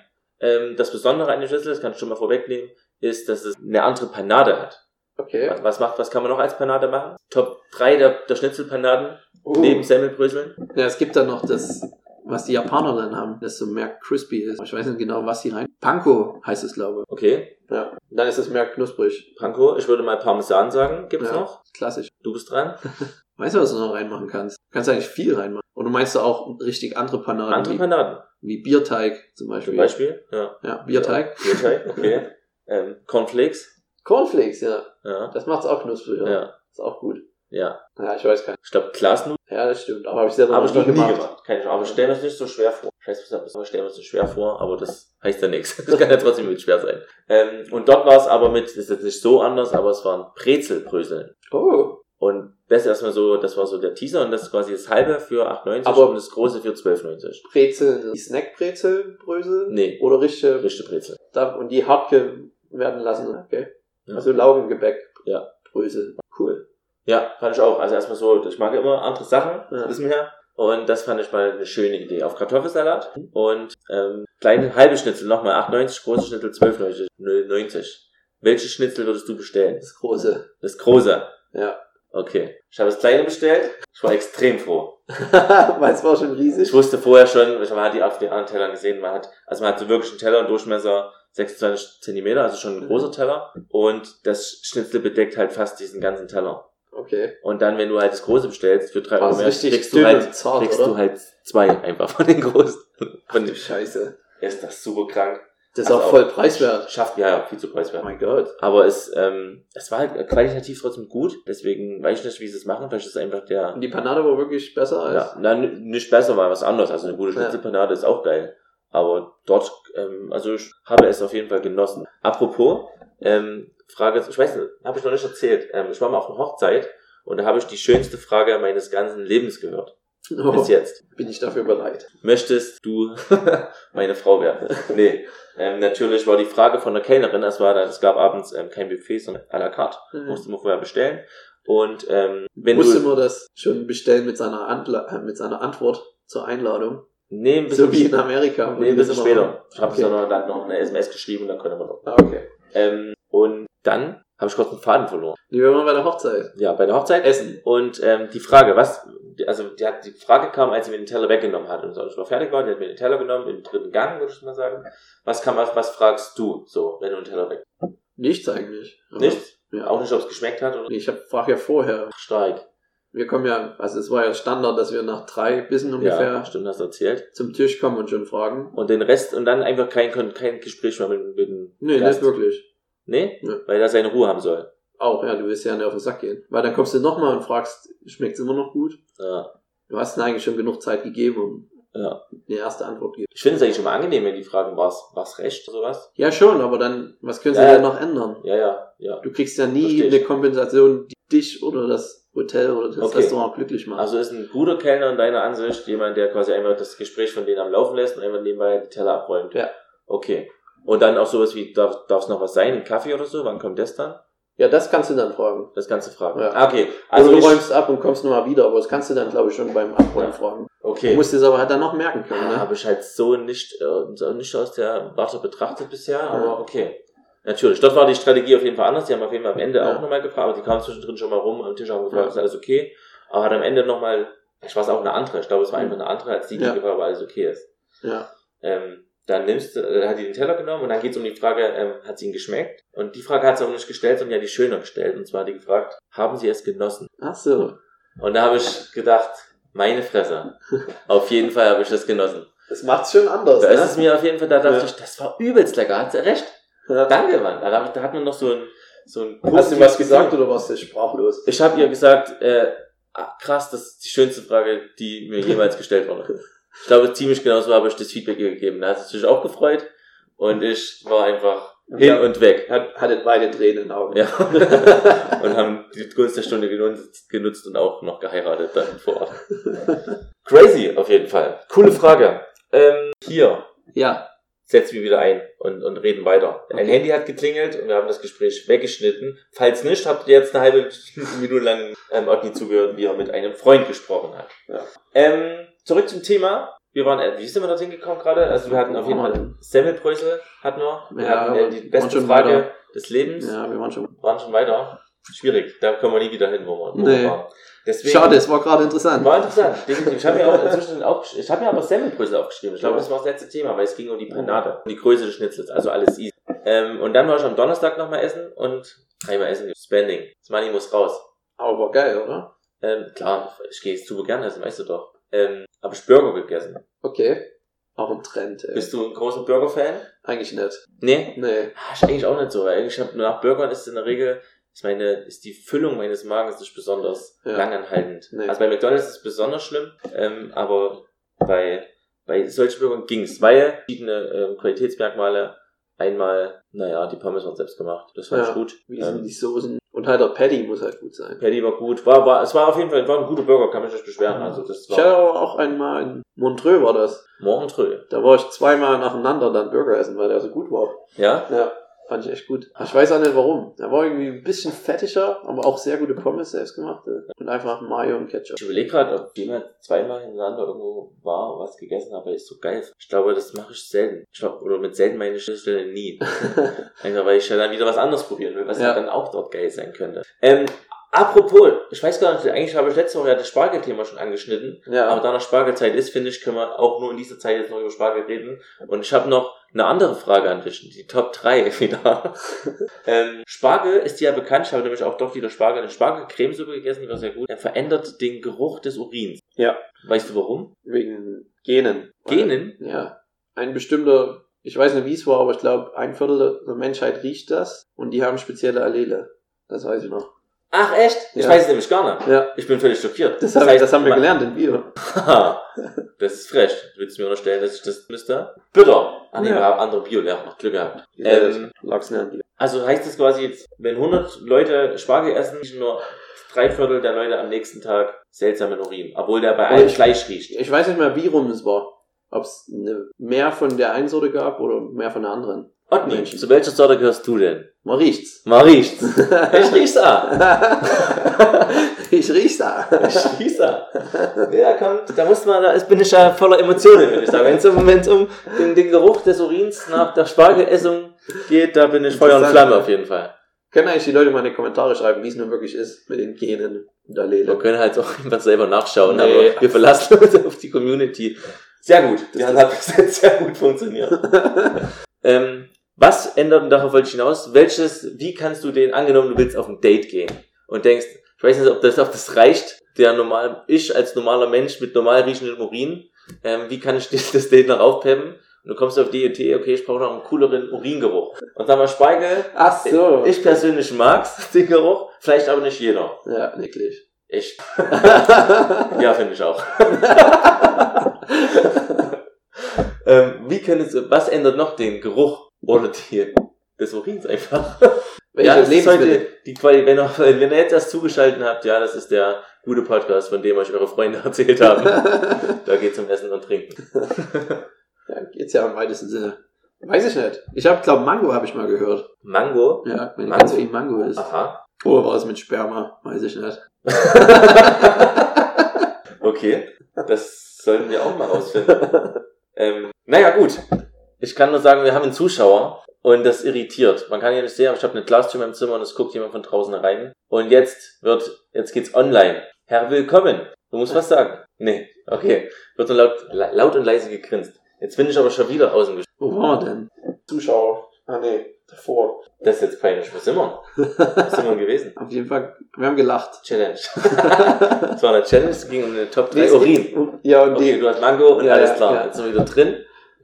ähm, das Besondere an dem Schnitzel, das kann ich schon mal vorwegnehmen, ist, dass es eine andere Panade hat. Okay. Was, was macht, was kann man noch als Panade machen? Top 3 der, der Schnitzelpanaden Uh. neben Semmelbröseln. Ja, es gibt dann noch das, was die Japaner dann haben, das so mehr crispy ist. Ich weiß nicht genau, was sie rein. Panko heißt es, glaube Okay, ich. Ja. Dann ist es mehr knusprig. Panko, ich würde mal Parmesan sagen. Gibt's Ja. noch? Klassisch. Du bist dran. Weißt du, was du noch reinmachen kannst? Du kannst eigentlich viel reinmachen. Und du meinst du auch richtig andere Panaden, Andere wie, Panaden. wie Bierteig zum Beispiel. Zum Beispiel. Ja. Ja, Bierteig. Bierteig, okay. ähm, Cornflakes. Cornflakes, ja. Ja. Das macht's auch knusprig. Ja. Ja. Ist auch gut. Ja. Ja, ich weiß gar nicht. Ich glaube, Glasnudeln Ja, das stimmt. Aber habe ich selber habe ich noch noch nie gemacht. gemacht. Keine Ahnung. Aber ich stelle mir es nicht so schwer vor. Ich weiß nicht, aber ich stelle mir es nicht schwer vor, aber das heißt ja nichts. Das kann ja trotzdem mit schwer sein. Ähm, und dort war es aber mit, das ist jetzt nicht so anders, aber es waren Brezelbröseln. Oh. Und das erstmal so, das war so der Teaser und das ist quasi das halbe für 8,90 Aber- und das große für 12,90. Brezel, die Snackbrezelbrösel? Nee, Oder richtige, richtige Brezel. und die hart werden lassen. Okay. Ja. Also Laugengebäck. Ja. Brösel. Cool. Ja, fand ich auch. Also erstmal so, ich mag ja immer andere Sachen, Ja. wissen wir ja. Und das fand ich mal eine schöne Idee. Auf Kartoffelsalat und ähm, kleine halbe Schnitzel, nochmal 8,90, große Schnitzel 12,90. 0,90. Welche Schnitzel würdest du bestellen? Das große. Das große. Ja. Okay. Ich habe das kleine bestellt. Ich war extrem froh. Weil es war schon riesig. Ich wusste vorher schon, man hat die auf den anderen Tellern gesehen, man hat, also man hat so wirklich einen Teller und Durchmesser 26 Zentimeter, also schon ein großer Teller. Und das Schnitzel bedeckt halt fast diesen ganzen Teller. Okay. Und dann, wenn du halt das große bestellst, für drei Oh, Euro mehr, kriegst du halt, zart, kriegst du halt zwei einfach von den großen. Von dem, Scheiße. ist das super krank. Das ist Also auch voll preiswert. Schafft, ja, ja, viel zu Oh preiswert. mein Gott. Aber es, ähm, es war halt qualitativ trotzdem gut, deswegen weiß ich nicht, wie sie es machen. Vielleicht ist es einfach der, Und die Panade war wirklich besser als. ja, na, n- nicht besser, war was anderes. Also eine gute Ja. Schnitzelpanade ist auch geil. Aber dort, ähm, also ich habe es auf jeden Fall genossen. Apropos, ähm, Frage, ich weiß nicht, habe ich noch nicht erzählt. Ähm, ich war mal auf einer Hochzeit und da habe ich die schönste Frage meines ganzen Lebens gehört. Oh, Bis jetzt. bin ich dafür bereit. Möchtest du meine Frau werden? Nee. Ähm, natürlich war die Frage von der Kellnerin, es war dann, es gab abends ähm, kein Buffet, sondern à la carte. Musste man vorher bestellen. Und ähm, wenn Musste man das schon bestellen mit seiner, Antla äh, mit seiner Antwort zur Einladung. Nee, ein bisschen, So wie in Amerika. nee, ein bisschen später. Ich habe Okay. dann noch, noch eine SMS geschrieben und dann konnte man noch. Ah, okay. Ähm, und dann habe ich kurz einen Faden verloren. Die waren bei der Hochzeit. Ja, bei der Hochzeit. Essen. Und ähm, die Frage, was, also die, hat, die Frage kam, als sie mir den Teller weggenommen hat. Und so, ich war fertig war, die hat mir den Teller genommen, im dritten Gang, würde ich mal sagen. Was kam, was, was fragst du so, wenn du einen Teller weg? Nichts eigentlich. Aber- Nicht? Ja. Auch nicht, ob es geschmeckt hat oder Ich hab, frag ja vorher. stark. Wir kommen ja, also es war ja Standard, dass wir nach drei Bissen ungefähr Ja, stimmt, hast erzählt. zum Tisch kommen und schon fragen. Und den Rest und dann einfach kein, kein Gespräch mehr mit, mit dem Nee, Gast. nicht wirklich. Nee? Nee. Weil er seine Ruhe haben soll. Auch, ja, du willst ja nicht auf den Sack gehen. Weil dann kommst du nochmal und fragst, schmeckt's immer noch gut? Ja. Du hast ihnen eigentlich schon genug Zeit gegeben, um Ja. die erste Antwort zu geben. Ich finde es eigentlich immer angenehm, wenn die fragen, war's, war's recht oder sowas. Ja, schon, aber dann, was können sie Ja. denn noch ändern? Ja, ja, ja. Du kriegst ja nie Versteh ich. eine Kompensation, die dich oder das Hotel oder das Okay. Restaurant glücklich macht. Also ist ein guter Kellner in deiner Ansicht jemand, der quasi einfach das Gespräch von denen am Laufen lässt und einfach nebenbei die Teller abräumt. Ja. Okay. Und dann auch sowas wie, darf es noch was sein, ein Kaffee oder so? Wann kommt das dann? ja, das kannst du dann fragen. Das kannst du fragen. Ja. Ah, okay. Also Also du räumst ab und kommst nochmal wieder, aber das kannst du dann, glaube ich, schon beim Abräumen Ja. fragen. Du okay. musst es aber halt dann noch merken können, Ah, ne? Habe ich halt so nicht, äh, so nicht aus der Warte betrachtet bisher, aber okay. Natürlich, dort war die Strategie auf jeden Fall anders. Die haben auf jeden Fall am Ende Ja. auch nochmal gefragt, aber die kamen zwischendrin schon mal rum am Tisch haben gefragt, Ja. ist alles okay? Aber hat am Ende nochmal, ich weiß auch eine andere, ich glaube, es war Mhm. einfach eine andere, als die, die Ja. gefragt, ob alles okay ist. Ja. Ähm, dann nimmst du, äh, hat die den Teller genommen und dann geht es um die Frage, ähm, hat sie ihn geschmeckt? Und die Frage hat sie auch nicht gestellt, sondern ja die schöner gestellt. Und zwar hat die gefragt, haben sie es genossen? Ach so. Und da habe ich gedacht, meine Fresse. auf jeden Fall habe ich das genossen. Das macht's schon anders, Da ne? ist es mir auf jeden Fall, da dachte Ja. ich, das war übelst lecker, hat sie recht. Ja. Danke, Mann. Da, da hat man noch so ein, so ein Hast du was gesagt oder warst du sprachlos? Ich habe ihr gesagt, äh, ah, krass, das ist die schönste Frage, die mir jemals gestellt wurde. Ich glaube, ziemlich genau so habe ich das Feedback ihr gegeben. Da hat sie sich auch gefreut und ich war einfach hin Ja. und weg. Hat, hattet beide Tränen in den Augen. Ja. und haben die Gunst der Stunde genutzt, genutzt und auch noch geheiratet dann vor Ort. Crazy, auf jeden Fall. Coole Frage. Ähm, hier. ja. setzen wir wieder ein und, und reden weiter. Ein Okay. Handy hat geklingelt und wir haben das Gespräch weggeschnitten. Falls nicht, habt ihr jetzt eine halbe Minute lang ähm, Otni zugehört, wie er mit einem Freund gesprochen hat. Ja. Ähm, zurück zum Thema. Wir waren, äh, wie sind wir dorthin gekommen gerade? Also wir hatten auf jeden Fall Semmelbrösel hatten wir. Wir Ja, hatten äh, die beste Frage weiter. des Lebens. Ja, wir waren schon. Waren schon weiter. Schwierig. Da kommen wir nie wieder hin, wo wir, wo Nee. wir waren. Deswegen, Schade, es war gerade interessant. war interessant, definitiv. Ich habe mir auch inzwischen auch, ich habe mir aber Semmelbrösel aufgeschrieben. Ich glaube, das war das letzte Thema, weil es ging um die Panade, um die Größe des Schnitzels, also alles easy. Ähm, und dann war ich am Donnerstag nochmal essen und einmal essen, Spending. Das Money muss raus. Aber war geil, oder? Ähm, klar, ich gehe super gerne essen, weißt du doch. Ähm, habe ich Burger gegessen. Okay. Auch ein Trend, ey. Bist du ein großer Burger-Fan? Eigentlich nicht. Nee? Nee. Ah, Ich eigentlich auch nicht so, weil ich habe nach Burgern ist in der Regel ist meine ist die Füllung meines Magens nicht besonders Ja. langanhaltend. Nee. Also bei McDonald's ist es besonders schlimm, ähm, aber bei bei solchen Burgern ging's, weil verschiedene ähm, Qualitätsmerkmale einmal, naja, die Pommes waren selbst gemacht, das fand Ja. ich gut. Wie sind Ähm, die Soßen? Und halt der Patty muss halt gut sein. Patty war gut, war war es war auf jeden Fall war ein guter Burger, kann mich nicht beschweren. Also das Ich hatte war aber auch einmal in Montreux war das. Morgentrö. Da war ich zweimal nacheinander dann Burger essen, weil der so gut war. Ja? Ja, fand ich echt gut. Ich weiß auch nicht warum. Der war irgendwie ein bisschen fettiger, aber auch sehr gute Pommes selbstgemachte. Und einfach Mayo und Ketchup. Ich überlege gerade, ob jemand zweimal hintereinander irgendwo war und was gegessen hat, weil ist so geil. Ich glaube, das mache ich selten. Ich glaub, oder mit selten meine Stelle nie. Einfach weil ich ja dann wieder was anderes probieren will, was ja. Ja. dann auch dort geil sein könnte. Ähm, apropos, ich weiß gar nicht, eigentlich habe ich letzte Woche ja das Spargelthema schon angeschnitten. ja, Aber da noch Spargelzeit ist, finde ich, können wir auch nur in dieser Zeit jetzt noch über Spargel reden. Und ich habe noch eine andere Frage an dich, die Top 3 wieder. ähm, Spargel ist ja bekannt, ich habe nämlich auch doch wieder Spargel, eine Spargelcremesuppe gegessen, die war sehr gut. Er verändert den Geruch des Urins. Ja. Weißt du warum? wegen Genen. Genen? Ja. Ein bestimmter, ich weiß nicht wie es war, aber ich glaube, ein Viertel der Menschheit riecht das und die haben spezielle Allele. Das weiß ich noch. Ach echt? Ich Ja. weiß es nämlich gar nicht. Ja, Ich bin völlig schockiert. das, hab, heißt, das haben wir gelernt in Bio. Haha, das ist frech. Willst du mir unterstellen, dass ich das müsste? Bitter. Ah nee, Ja. wir haben andere Biolehrer, noch Glück gehabt. Ja, Ähm, lag's nicht an dir. Also heißt das quasi jetzt, wenn 100 Leute Spargel essen, nur drei Viertel der Leute am nächsten Tag seltsamen Urin, obwohl der bei allen gleich riecht. Ich weiß nicht mehr, wie rum es war. Ob es mehr von der einen Sorte gab oder mehr von der anderen. Otni, Menschen. zu welcher Sorte gehörst du denn? Man riecht's. Mal riecht's. Ich riech's auch. ich riech's da. Ich riech's auch. Ja, kommt, da muss man, da ist, bin ich ja voller Emotionen, würde ich sagen. Wenn es um, wenn's um den, den Geruch des Urins nach der Spargelessung geht, da bin ich Feuer und. Flamme auf jeden Fall. Können eigentlich die Leute mal in die Kommentare schreiben, wie es nun wirklich ist mit den Genen und Wir Allele. können halt auch einfach selber nachschauen, Nee. aber wir verlassen uns auf die Community. Sehr gut. Das- Ja, hat bis jetzt sehr gut funktioniert. ähm, was ändert, und darauf wollte ich hinaus, welches, wie kannst du den, angenommen, du willst auf ein Date gehen und denkst, ich weiß nicht, ob das, ob das reicht, der normal, ich als normaler Mensch mit normal riechendem Urin, ähm, wie kann ich das, Date noch aufpeppen? Und du kommst auf die Idee, okay, ich brauche noch einen cooleren Uringeruch. Und dann mal Spargel, Ach so. ich persönlich mag's, den Geruch, vielleicht aber nicht jeder. ja, nicklig. Ich. Ja, finde ich auch. ähm, wie können es, was ändert noch den Geruch oder die, des Urins einfach? Welche ja, das ist heute die Quali, wenn, ihr, wenn ihr jetzt erst zugeschaltet habt, ja, das ist der gute Podcast, von dem euch eure Freunde erzählt haben. da geht's um Essen und Trinken. ja, geht's ja im weitesten Sinne. Weiß ich nicht. Ich habe, glaube Mango habe ich mal gehört. Mango? Ja, wenn Mango? ganz viel Mango ist. Aha. Oder war es mit Sperma? Weiß ich nicht. Okay. Das sollten wir auch mal rausfinden. Ähm, naja, gut. Ich kann nur sagen, wir haben einen Zuschauer und das irritiert. Man kann ja nicht sehen, aber ich habe eine Glastür im Zimmer und es guckt jemand von draußen rein. Und jetzt wird, jetzt geht's online. Herr Willkommen. Du musst was sagen. Nee, okay. Wird nur laut, la- laut und leise gegrinst. Jetzt bin ich aber schon wieder außen gesch- Wo waren wir denn? Zuschauer. Ah nee, davor. Das ist jetzt peinlich. Wo sind wir? Wo sind wir gewesen? Auf jeden Fall, wir haben gelacht. Challenge. Das war eine Challenge, es ging um eine Top 3 Nee, es Urin. Ja, und Okay, die. du hast Mango und Ja, alles ja, klar. ja. Jetzt sind wir wieder drin.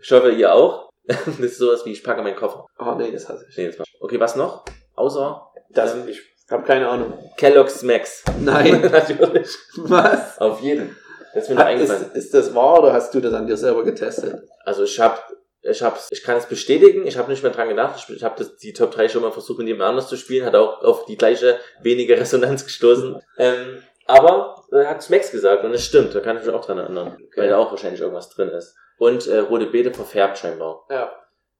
Ich hoffe, ihr auch. Das ist sowas wie, ich packe meinen Koffer. Oh nee, das hasse ich. Nee, jetzt mal. Okay, was noch? Außer Das, Ähm, ich habe keine Ahnung. Kellogg's Max. Nein. Natürlich. Was? Auf jeden. Das ist mir noch Hat, ist, eingefallen. ist das wahr oder hast du das an dir selber getestet? Also ich hab, ich hab's, ich kann es bestätigen, ich habe nicht mehr dran gedacht. Ich, ich habe die Top 3 schon mal versucht, mit jemand anders zu spielen, hat auch auf die gleiche wenige Resonanz gestoßen. ähm, aber äh, hat Max gesagt und es stimmt, da kann ich mich auch dran erinnern. Weil da auch wahrscheinlich irgendwas drin ist. Und äh, rote Beete verfärbt scheinbar. Ja.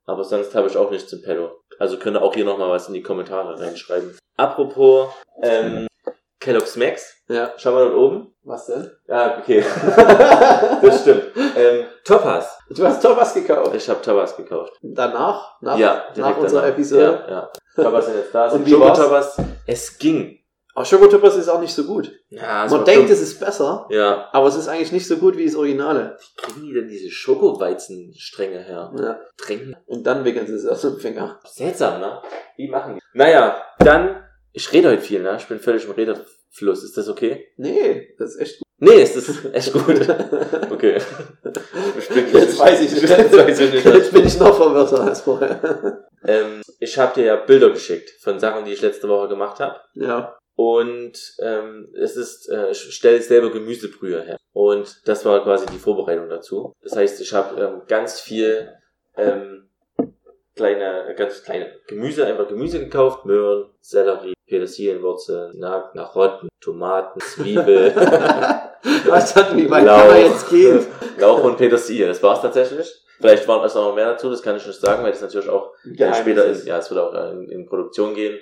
Aber sonst habe ich auch nichts im Pedal. Also könnt ihr auch hier nochmal was in die Kommentare reinschreiben. Apropos ähm, Kellogg's Max. Ja. Schau mal dort oben. Was denn? Ja, okay. das stimmt. Ähm, Topaz. Du hast was gekauft. Ich habe Topaz gekauft. Danach? Nach, ja, nach unserer danach. Episode? Ja, ja. Topaz sind jetzt da. Und wie war's? Topaz? Es ging. Aber Schokotoppers ist auch nicht so gut. Ja, es Man denkt, es ist besser, Ja. aber es ist eigentlich nicht so gut wie das Originale. Wie kriegen die denn diese Schokoweizenstränge her? Ja. Trinken. Und dann wickeln sie es aus dem Finger. Seltsam, ne? Wie machen die? Naja, dann, ich rede heute viel, ne? Ich bin völlig im Redefluss. Ist das okay? Nee, das ist echt gut. Nee, ist das echt gut. Okay. Ich bin, Jetzt weiß ich nicht. Jetzt weiß ich nicht. Jetzt bin ich noch verwirrter als vorher. Ähm, ich habe dir ja Bilder geschickt von Sachen, die ich letzte Woche gemacht habe. Ja. Und ähm, es ist, äh, ich stelle selber Gemüsebrühe her. Und das war quasi die Vorbereitung dazu. Das heißt, ich habe ähm, ganz viel ähm, kleine, ganz kleine Gemüse, einfach Gemüse gekauft. Möhren, Sellerie, Petersilienwurzeln, Na Narotten, Tomaten, Zwiebel, Was hat, wie weit Lauch. jetzt gehen? Lauch und Petersilie. Das war's tatsächlich. Vielleicht waren es auch noch mehr dazu, das kann ich nicht sagen, weil das natürlich auch ja, später ist, ja, es wird auch in, in Produktion gehen.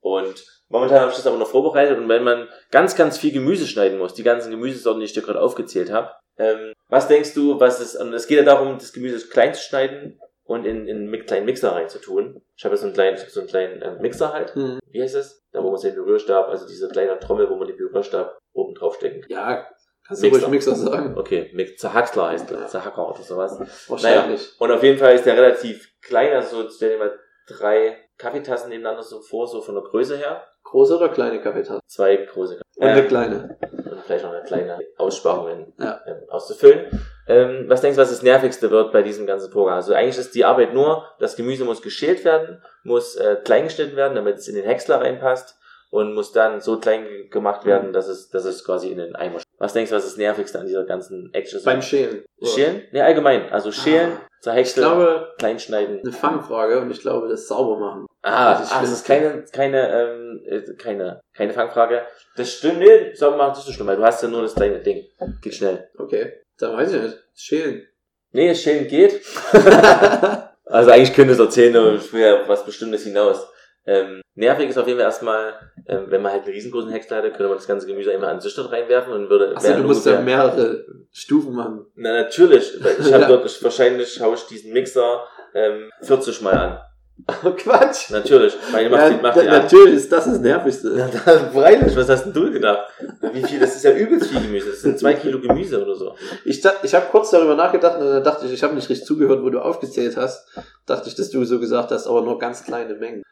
Und momentan habe ich das aber noch vorbereitet und wenn man ganz, ganz viel Gemüse schneiden muss, die ganzen Gemüsesorten, die ich dir gerade aufgezählt habe, ähm, was denkst du, was ist, und es geht ja darum, das Gemüse klein zu schneiden und in, in einen kleinen Mixer reinzutun. Ich habe jetzt so einen kleinen, so einen kleinen ähm, Mixer halt. Hm. Wie heißt das? Da, wo man den Berührstab, also diese kleine Trommel, wo man den Berührstab oben draufstecken. Ja, kannst du Mixer. ruhig Mixer sagen. Okay, Mix- Zerhackler heißt das, Zerhacker oder sowas. Wahrscheinlich. Und auf jeden Fall ist der relativ klein, also stell dir mal drei Kaffeetassen nebeneinander so vor, so von der Größe her. Große oder kleine Kaffeetasse? Zwei große Und eine äh, kleine. und vielleicht noch eine kleine Aussparung in, Ja. ähm, auszufüllen. Ähm, was denkst du, was das Nervigste wird bei diesem ganzen Programm? Also eigentlich ist die Arbeit nur, das Gemüse muss geschält werden, muss äh, klein geschnitten werden, damit es in den Häcksler reinpasst und muss dann so klein ge- gemacht werden, dass es, dass es quasi in den Eimer Was denkst du, was das Nervigste an dieser ganzen Action ist? Beim Schälen. Schälen? Ne, allgemein. Also schälen, Ah. Zerhäckseln, glaube, klein schneiden. eine Fangfrage und ich glaube, das sauber machen. Ah, Das ist ah, das ist keine, keine, ähm, äh, keine, keine Fangfrage. Das stimmt, nee, mal, das ist so schlimm, weil du hast ja nur das kleine Ding. Geht schnell. Okay, dann weiß ich nicht. Schälen. Nee, schälen geht. Also eigentlich könnte es erzählen, aber ich will ja auf was Bestimmtes hinaus. Ähm, nervig ist auf jeden Fall erstmal, ähm, wenn man halt einen riesengroßen Häcksler hätte, könnte man das ganze Gemüse immer an den Süchter reinwerfen und würde. Achso, du musst ja mehrere Stufen machen. Na natürlich, ich habe Ja. dort, ich, wahrscheinlich schaue ich diesen Mixer ähm, 40 Mal an. Quatsch. Natürlich. Meine macht Ja, die, macht die natürlich ist das das Nervigste. Da, freilich, was hast denn du gedacht? Wie viel? Das ist ja übelst viel Gemüse. Das sind zwei Kilo Gemüse oder so. Ich, ich habe kurz darüber nachgedacht und dann dachte ich, ich habe nicht richtig zugehört, wo du aufgezählt hast. Dachte ich, dass du so gesagt hast, aber nur ganz kleine Mengen.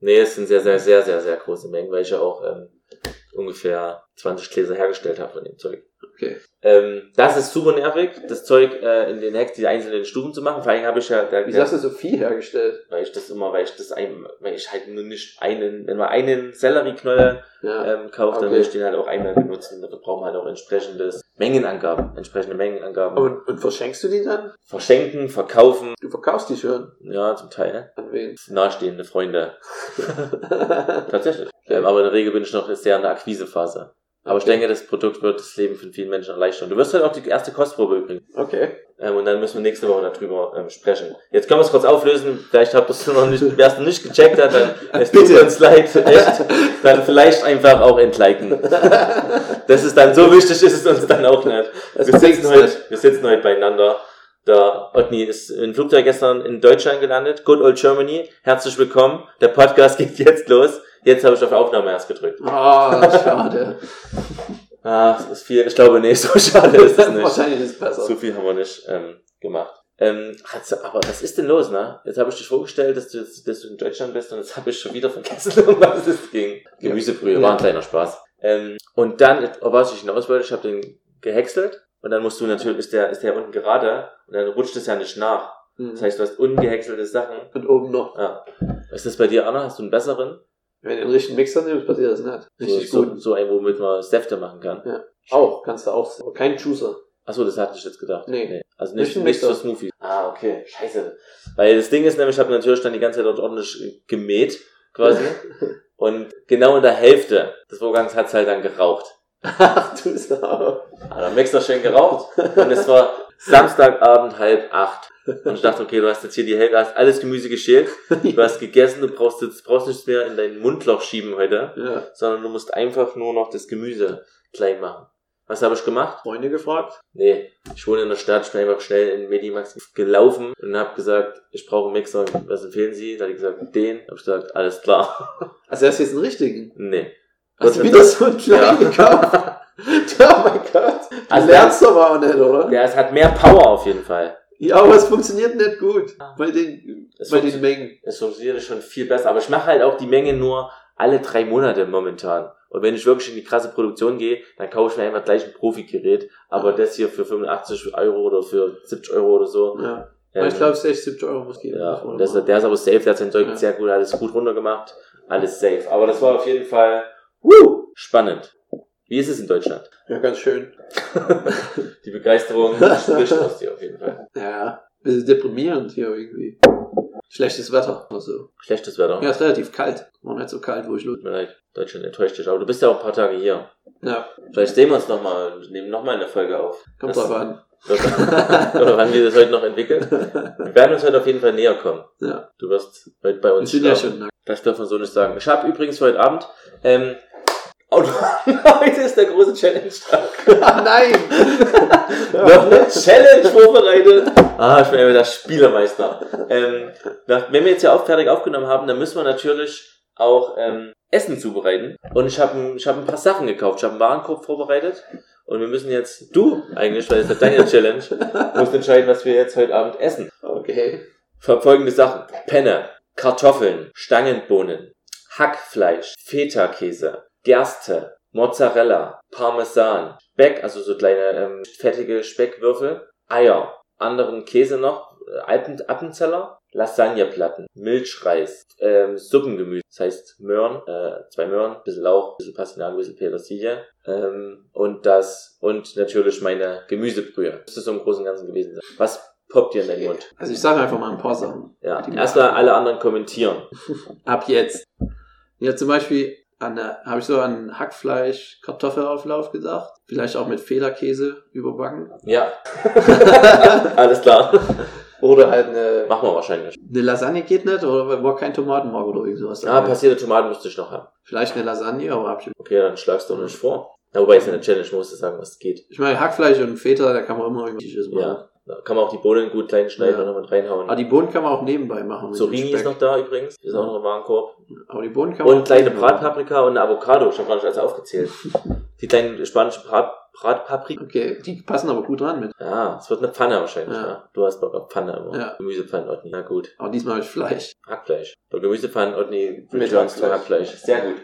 Nee, es sind sehr, sehr, sehr, sehr, sehr große Mengen, weil ich ja auch ähm, ungefähr 20 Gläser hergestellt habe von dem Zeug. Okay. Ähm, das ist super nervig, das Zeug äh, in den Hacks, die einzelnen Stufen zu machen. Vor allem habe ich ja, da, Wie hast du so viel hergestellt? weil ich das immer, weil ich das ein, weil ich halt nur nicht einen, wenn man einen Sellerieknolle Ja. ähm, kauft, dann Okay. will ich den halt auch einmal benutzen. Dafür brauchen wir halt auch entsprechendes Mengenangaben, entsprechende Mengenangaben. Und, und verschenkst du die dann? Verschenken, verkaufen, Du verkaufst die schon. ja, zum Teil. An wen? Nahestehende Freunde. Tatsächlich. Ähm, aber in der Regel bin ich noch sehr in der Akquisephase. Aber ich denke, das Produkt wird das Leben von vielen Menschen erleichtern. Du wirst halt auch die erste Kostprobe übrigens. Okay. Ähm, und dann müssen wir nächste Woche darüber ähm, sprechen. Jetzt können wir es kurz auflösen. Vielleicht habt ihr es noch nicht, wer es noch nicht gecheckt hat, dann es tut Bitte. uns leid, echt. Dann vielleicht einfach auch entliken. Das ist dann so wichtig, ist es uns dann auch nicht. Wir sitzen, heute, nicht. wir sitzen heute beieinander. Der Otni ist im Flugzeug gestern in Deutschland gelandet. Good old Germany. Herzlich willkommen. Der Podcast geht jetzt los. Jetzt habe ich auf Aufnahme erst gedrückt. Ah, schade. Ah, das ist viel. Ich glaube, nee, so schade ist es nicht. Wahrscheinlich ist es besser. So viel haben wir nicht ähm, gemacht. Ähm, hat's- aber was ist denn los, ne? Jetzt habe ich dich vorgestellt, dass du, jetzt- dass du in Deutschland bist und jetzt habe ich schon wieder vergessen, um was es ging. Gemüsebrühe, Ja. war ein kleiner Spaß. Ähm, und dann, was ich hinaus wollte, ich habe den gehäckselt und dann musst du natürlich, ist der, ist der unten gerade und dann rutscht es ja nicht nach. Hm. Das heißt, du hast ungehäckselte Sachen. Und oben noch. Ja. Ist das bei dir, Anna? Hast du einen besseren? Wenn du den richtigen Mixer nimmst, passiert das nicht. Richtig so, gut. So, so ein, womit man Säfte machen kann. Auch, kannst du auch. Aber kein Juicer. Achso, das hatte ich jetzt gedacht. Nee. Also nicht, Nicht nicht für. Smoothies. Ah, okay. Scheiße. Weil das Ding ist nämlich, ich habe natürlich dann die ganze Zeit dort ordentlich äh, gemäht, quasi. und genau in der Hälfte des Vorgangs hat's halt dann geraucht. Ach, du Sau. Hat der Mixer schön geraucht. Und es war, Samstagabend halb acht. Und ich dachte, okay, du hast jetzt hier die Hälfte, hast alles Gemüse geschält, du hast gegessen, du brauchst jetzt brauchst nichts mehr in dein Mundloch schieben heute, Ja. sondern du musst einfach nur noch das Gemüse klein machen. Was habe ich gemacht? Freunde gefragt? Nee, ich wohne in der Stadt, ich bin einfach schnell in Medimax gelaufen und habe gesagt, ich brauche einen Mixer, was empfehlen Sie? Da hat die gesagt, den. Hab ich gesagt, alles klar. Also hast du jetzt einen richtigen? Nee. Hast du sei wieder so einen kleinen gekauft? oh mein Gott. Du Also lernst aber auch nicht, oder? Der es hat mehr Power auf jeden Fall. Ja, aber es funktioniert nicht gut. Bei den, Es bei den Mengen. Es funktioniert schon viel besser, aber ich mache halt auch die Menge nur alle drei Monate momentan. Und wenn ich wirklich in die krasse Produktion gehe, dann kaufe ich mir einfach gleich ein Profi-Gerät. Aber das hier für 85 Euro oder für 70 Euro oder so. Ja. ähm, ich glaube, 60, 70 Euro muss gehen. Ja, und das, der ist aber safe, der hat sein Zeug Ja. sehr gut, alles gut runtergemacht, alles safe. Aber das war auf jeden Fall woo, spannend. Wie ist es in Deutschland? ja, ganz schön. Die Begeisterung spricht aus dir auf jeden Fall. Ja, bisschen deprimierend hier irgendwie. Schlechtes Wetter oder so. Schlechtes Wetter. Ja, ist relativ kalt. War nicht so kalt, wo ich los. Leid, Deutschland enttäuscht dich. Aber du bist ja auch ein paar Tage hier. Ja, Vielleicht sehen wir uns nochmal und nehmen nochmal eine Folge auf. kommt drauf an. Oder wann wir das heute noch entwickeln. Wir werden uns heute auf jeden Fall näher kommen. Ja. Du wirst heute bei Wir uns sind ja schon nackt. Das darf man so nicht sagen. Ich habe übrigens heute Abend, ähm, oh, heute ist der große Challenge-Tag. Nein! Noch eine Challenge vorbereitet. Ah, ich bin ja wieder Spielermeister. Ähm, wenn wir jetzt ja auch fertig aufgenommen haben, dann müssen wir natürlich auch ähm, Essen zubereiten. Und ich habe ich hab ein paar Sachen gekauft. Ich habe einen Warenkorb vorbereitet. Und wir müssen jetzt, du eigentlich, weil es ist deine Challenge, musst entscheiden, was wir jetzt heute Abend essen. Okay. Folgende Sachen. Penne, Kartoffeln, Stangenbohnen, Hackfleisch, Feta-Käse, Gerste, Mozzarella, Parmesan, Speck, also so kleine ähm, fettige Speckwürfel, Eier, anderen Käse noch, äh, Alpen, Appenzeller, Lasagneplatten, Milchreis, ähm, Suppengemüse, das heißt Möhren, äh, zwei Möhren, bisschen Lauch, bisschen Pastinaken, bisschen Petersilie ähm, und das und natürlich meine Gemüsebrühe. Das ist so im Großen und Ganzen gewesen. Was poppt dir in den Mund? Also ich sage einfach mal ein paar Sachen. Ja, erstmal alle anderen kommentieren. Ab jetzt. Ja, zum Beispiel an der- habe ich so an Hackfleisch, Kartoffelauflauf gedacht. Vielleicht auch mit Federkäse überbacken. Ja. Alles klar. Oder halt eine, Machen wir wahrscheinlich. eine Lasagne geht nicht, oder war kein Tomatenmark oder irgend sowas. Ah, passierte Tomaten müsste ich noch haben. Vielleicht eine Lasagne, aber hab ich. Okay, dann schlagst du nicht vor. Ja, wobei es eine Challenge, muss sagen, was geht. Ich meine, Hackfleisch und Feta, da kann man immer irgendwas machen. Ja. Da kann man auch die Bohnen gut klein schneiden Ja. und mit reinhauen. Aber die Bohnen kann man auch nebenbei machen. mit Zucchini ist noch da übrigens. Ist auch noch im Warenkorb. Aber die Bohnen kann man Und auch kleine. Bratpaprika und eine Avocado. Ich habe gar nicht alles aufgezählt. Die kleinen spanischen Brat Bratpaprika. Okay, die passen aber gut dran mit. Ja, es wird eine Pfanne wahrscheinlich. Ja. Ja. Du hast Bock auf Pfanne immer. Ja. Gemüsepfannen, Otni. Na gut. Aber diesmal habe ich Fleisch. Hackfleisch. Bei Gemüsepfannen, Otni, Mit to Hackfleisch. Hackfleisch. Sehr gut.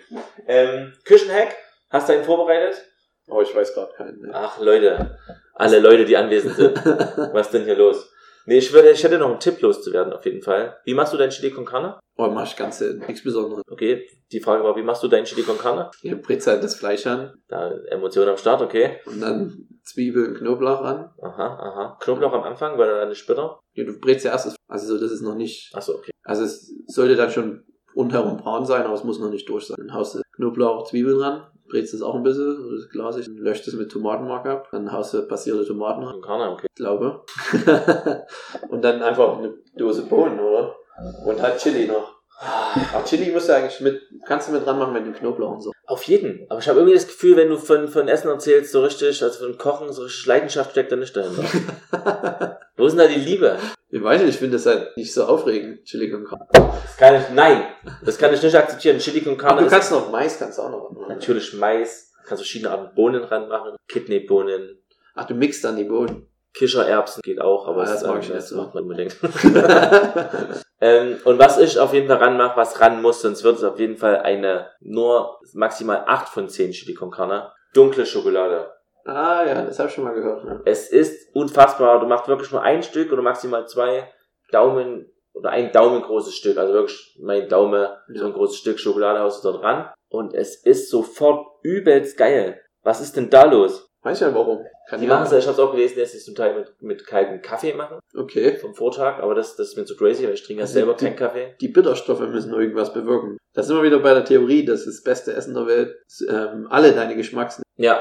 Ähm, Küchenhack. Hast du einen vorbereitet? Oh, ich weiß gerade keinen. Ne? Ach, Leute. Alle Leute, die anwesend sind. Was ist denn hier los? Nee, ich, würde, ich hätte noch einen Tipp loszuwerden, auf jeden Fall. Wie machst du dein Chili con Carne? Oh, mach ich ganz selten. Nichts Besonderes. Okay, die Frage war, wie machst du dein Chili con Carne? Ihr brätst halt das Fleisch an Da, Emotionen am Start, okay. und dann Zwiebeln, Knoblauch an. Aha, aha. Knoblauch am Anfang, weil dann nicht bitter. Ja, du brätst ja erst das, also so, das ist noch nicht, Achso, okay. also es sollte dann schon rundherum braun sein, aber es muss noch nicht durch sein. Dann haust du Knoblauch, Zwiebeln ran, brätst es auch ein bisschen, das glasig, dann löscht es mit Tomatenmark ab, dann haust du passierte Tomaten ran, Con Carne, okay. glaube. und dann einfach eine Dose Bohnen, oder? Und halt Chili noch. Ach, Chili musst du eigentlich mit, kannst du mit dran machen mit dem Knoblauch und so. Auf jeden. Aber ich habe irgendwie das Gefühl, wenn du von, von Essen erzählst, so richtig, also von Kochen, so richtig Leidenschaft steckt da nicht dahinter. Wo ist denn da die Liebe? Ich weiß nicht, ich finde das halt nicht so aufregend, Chili con Carne. Das kann ich, nein. Das kann ich nicht akzeptieren. Chili con Carne Aber du kannst noch Mais, kannst du auch noch machen. natürlich Mais. Kannst verschiedene Arten Bohnen ranmachen. Kidneybohnen. Ach, du mixt dann die Bohnen. Kichererbsen geht auch, aber Ah, das ist, mag ähm, ich nicht das so. unbedingt. ähm, und was ich auf jeden Fall ranmache, was ran muss, sonst wird es auf jeden Fall eine nur maximal 8 von 10 Chili con Carne. Dunkle Schokolade. Ah ja, das habe ich schon mal gehört. Ne? Es ist unfassbar. Du machst wirklich nur ein Stück oder maximal zwei Daumen oder ein Daumen großes Stück. Also wirklich mein Daumen, so ein großes Stück Schokolade haust du dort ran. Und es ist sofort übelst geil. Was ist denn da los? Weiß ja warum. Kann Die ja- machen es, ich habe es auch gelesen, dass sie es zum Teil mit, mit kaltem Kaffee machen Okay. vom Vortag, aber das, das ist mir zu crazy, weil ich trinke ja Also selber die- keinen Kaffee. Die Bitterstoffe müssen irgendwas bewirken. Das sind wir wieder bei der Theorie, dass das beste Essen der Welt ähm, alle deine Geschmacks. Ja,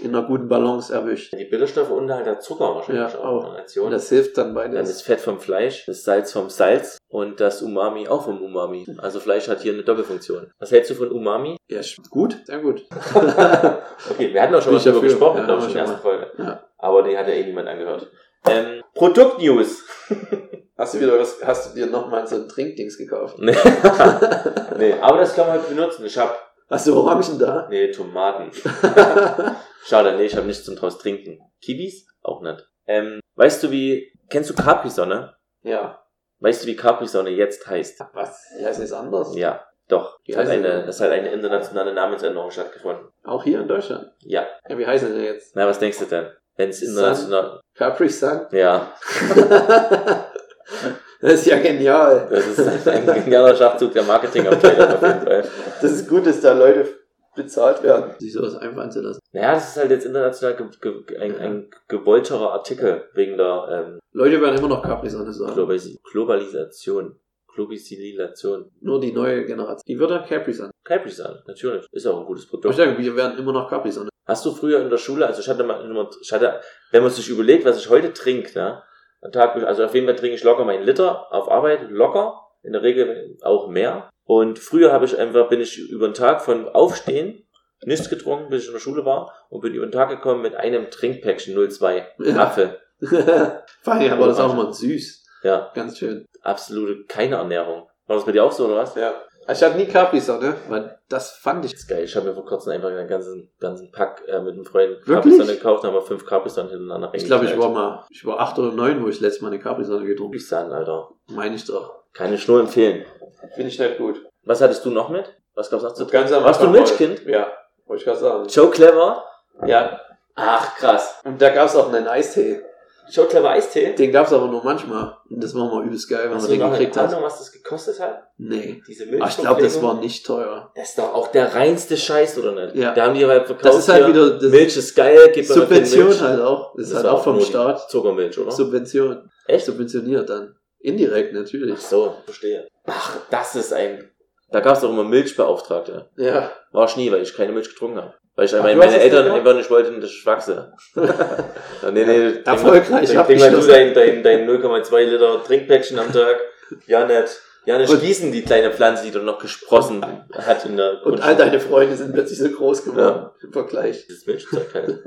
in einer guten Balance erwischt. Die Bitterstoffe und halt der Zucker wahrscheinlich Ja, auch. auch. das hilft dann Dann beides. das Fett vom Fleisch, das Salz vom Salz und das Umami auch vom Umami. Also Fleisch hat hier eine Doppelfunktion. Was hältst du von Umami? Ja, gut, sehr gut. Okay, wir hatten auch schon mal darüber gesprochen, Ja, glaube ich, in der ersten Folge. Ja. Aber die hat ja eh niemand angehört. Ähm, Produktnews. Hast du wieder was, hast du dir nochmal so ein Trinkdings gekauft? nee. nee, aber das kann man halt benutzen. Ich hab, Hast du Orangen da? nee, Tomaten. Schade, nee, ich habe nichts zum draus trinken. Kiwis? Auch nicht. Ähm, weißt du wie, kennst du Capri-Sonne? ja. Weißt du, wie Capri-Sonne jetzt heißt? Was? Die heißen jetzt anders? Ja, doch. Wie Es hat, eine, es hat eine internationale Namensänderung stattgefunden. Auch hier in Deutschland? Ja. Ja, wie heißen die jetzt? Na, was denkst du denn? Wenn es international... Capri Sun? Ja, das ist ja genial. das ist ein genialer Schachzug der Marketingabteilung auf jeden Fall. Das ist gut, dass da Leute bezahlt werden, sich sowas einfallen zu lassen. Naja, das ist halt jetzt international ge ge ein, ein gewollterer Artikel wegen der ähm, Leute werden immer noch Capri Sonne sagen. Globalis Globalisation. Globalisation. Nur die neue Generation. Die wird dann Capri Sun. Capri Sun, natürlich. Ist auch ein gutes Ich Produkt. sage, wir werden immer noch Capri Sonne. Hast du früher in der Schule, also ich hatte mal, immer- ich hatte, wenn man sich überlegt, was ich heute trinke, ne, am Tag, also auf jeden Fall trinke ich locker meinen Liter auf Arbeit, locker, in der Regel auch mehr. Und früher habe ich einfach, bin ich über den Tag von Aufstehen, nichts getrunken, bis ich in der Schule war, und bin über den Tag gekommen mit einem Trinkpäckchen 02 Ja. Apfel. Vor allem aber das ist auch immer süß. Ja, Ganz schön. absolute keine Ernährung. War das bei dir auch so, oder was? Ja. Ich hatte nie Capri Sonne, weil das fand ich. Das ist geil. Ich habe mir vor kurzem einfach einen ganzen, ganzen Pack äh, mit einem Freund? Capri-Sonne gekauft, haben wir fünf Capri-Sonne hintereinander Ich glaube, ich war mal, ich war acht oder neun, wo ich das letzte Mal eine Capri Sonne getrunken Ich sagen, Alter. Meine ich doch. Kann ich nur empfehlen. Finde ich nicht gut. Was hattest du noch mit? Was gab's noch zu Ganz am Warst du Milchkind? Ja, wollte ich gerade sagen. Joe Clever? Ja. Ach, krass. Und da gab es auch einen Eistee. Joe Clever Eistee? Den gab es aber nur manchmal. Und das war mal übelst geil, wenn Hast man du den gekriegt hat. Ahnung, was das gekostet hat? Nee. Diese Milch. Ach, ich glaube, das war nicht teuer. Das ist doch auch der reinste Scheiß, oder nicht? Ja. Da haben die halt verkauft. Das ist halt wieder das Milch ist geil, gib mir dafür Subvention Milch. halt auch. Das ist Das halt war auch vom Staat. Zuckermilch, oder? Subvention. Echt? Subventioniert dann. Indirekt natürlich. Ach so, verstehe. Ach, das ist ein... Da gab's doch immer Milchbeauftragte. Ja. War ich nie, weil ich keine Milch getrunken habe. Weil ich Ach, meine, meine es Eltern nicht einfach nicht wollten, dass ich wachse. Ja, nee, nee, Erfolgreich Trink, trink mal du dein, dein, dein 0,2 Liter Trinkpäckchen am Tag. Ja, nicht. Ja, nicht gießen die kleine Pflanze, die du noch gesprossen hat in der Und all deine Freunde sind plötzlich so groß geworden. Im Vergleich. Dieses Milchzeug halt.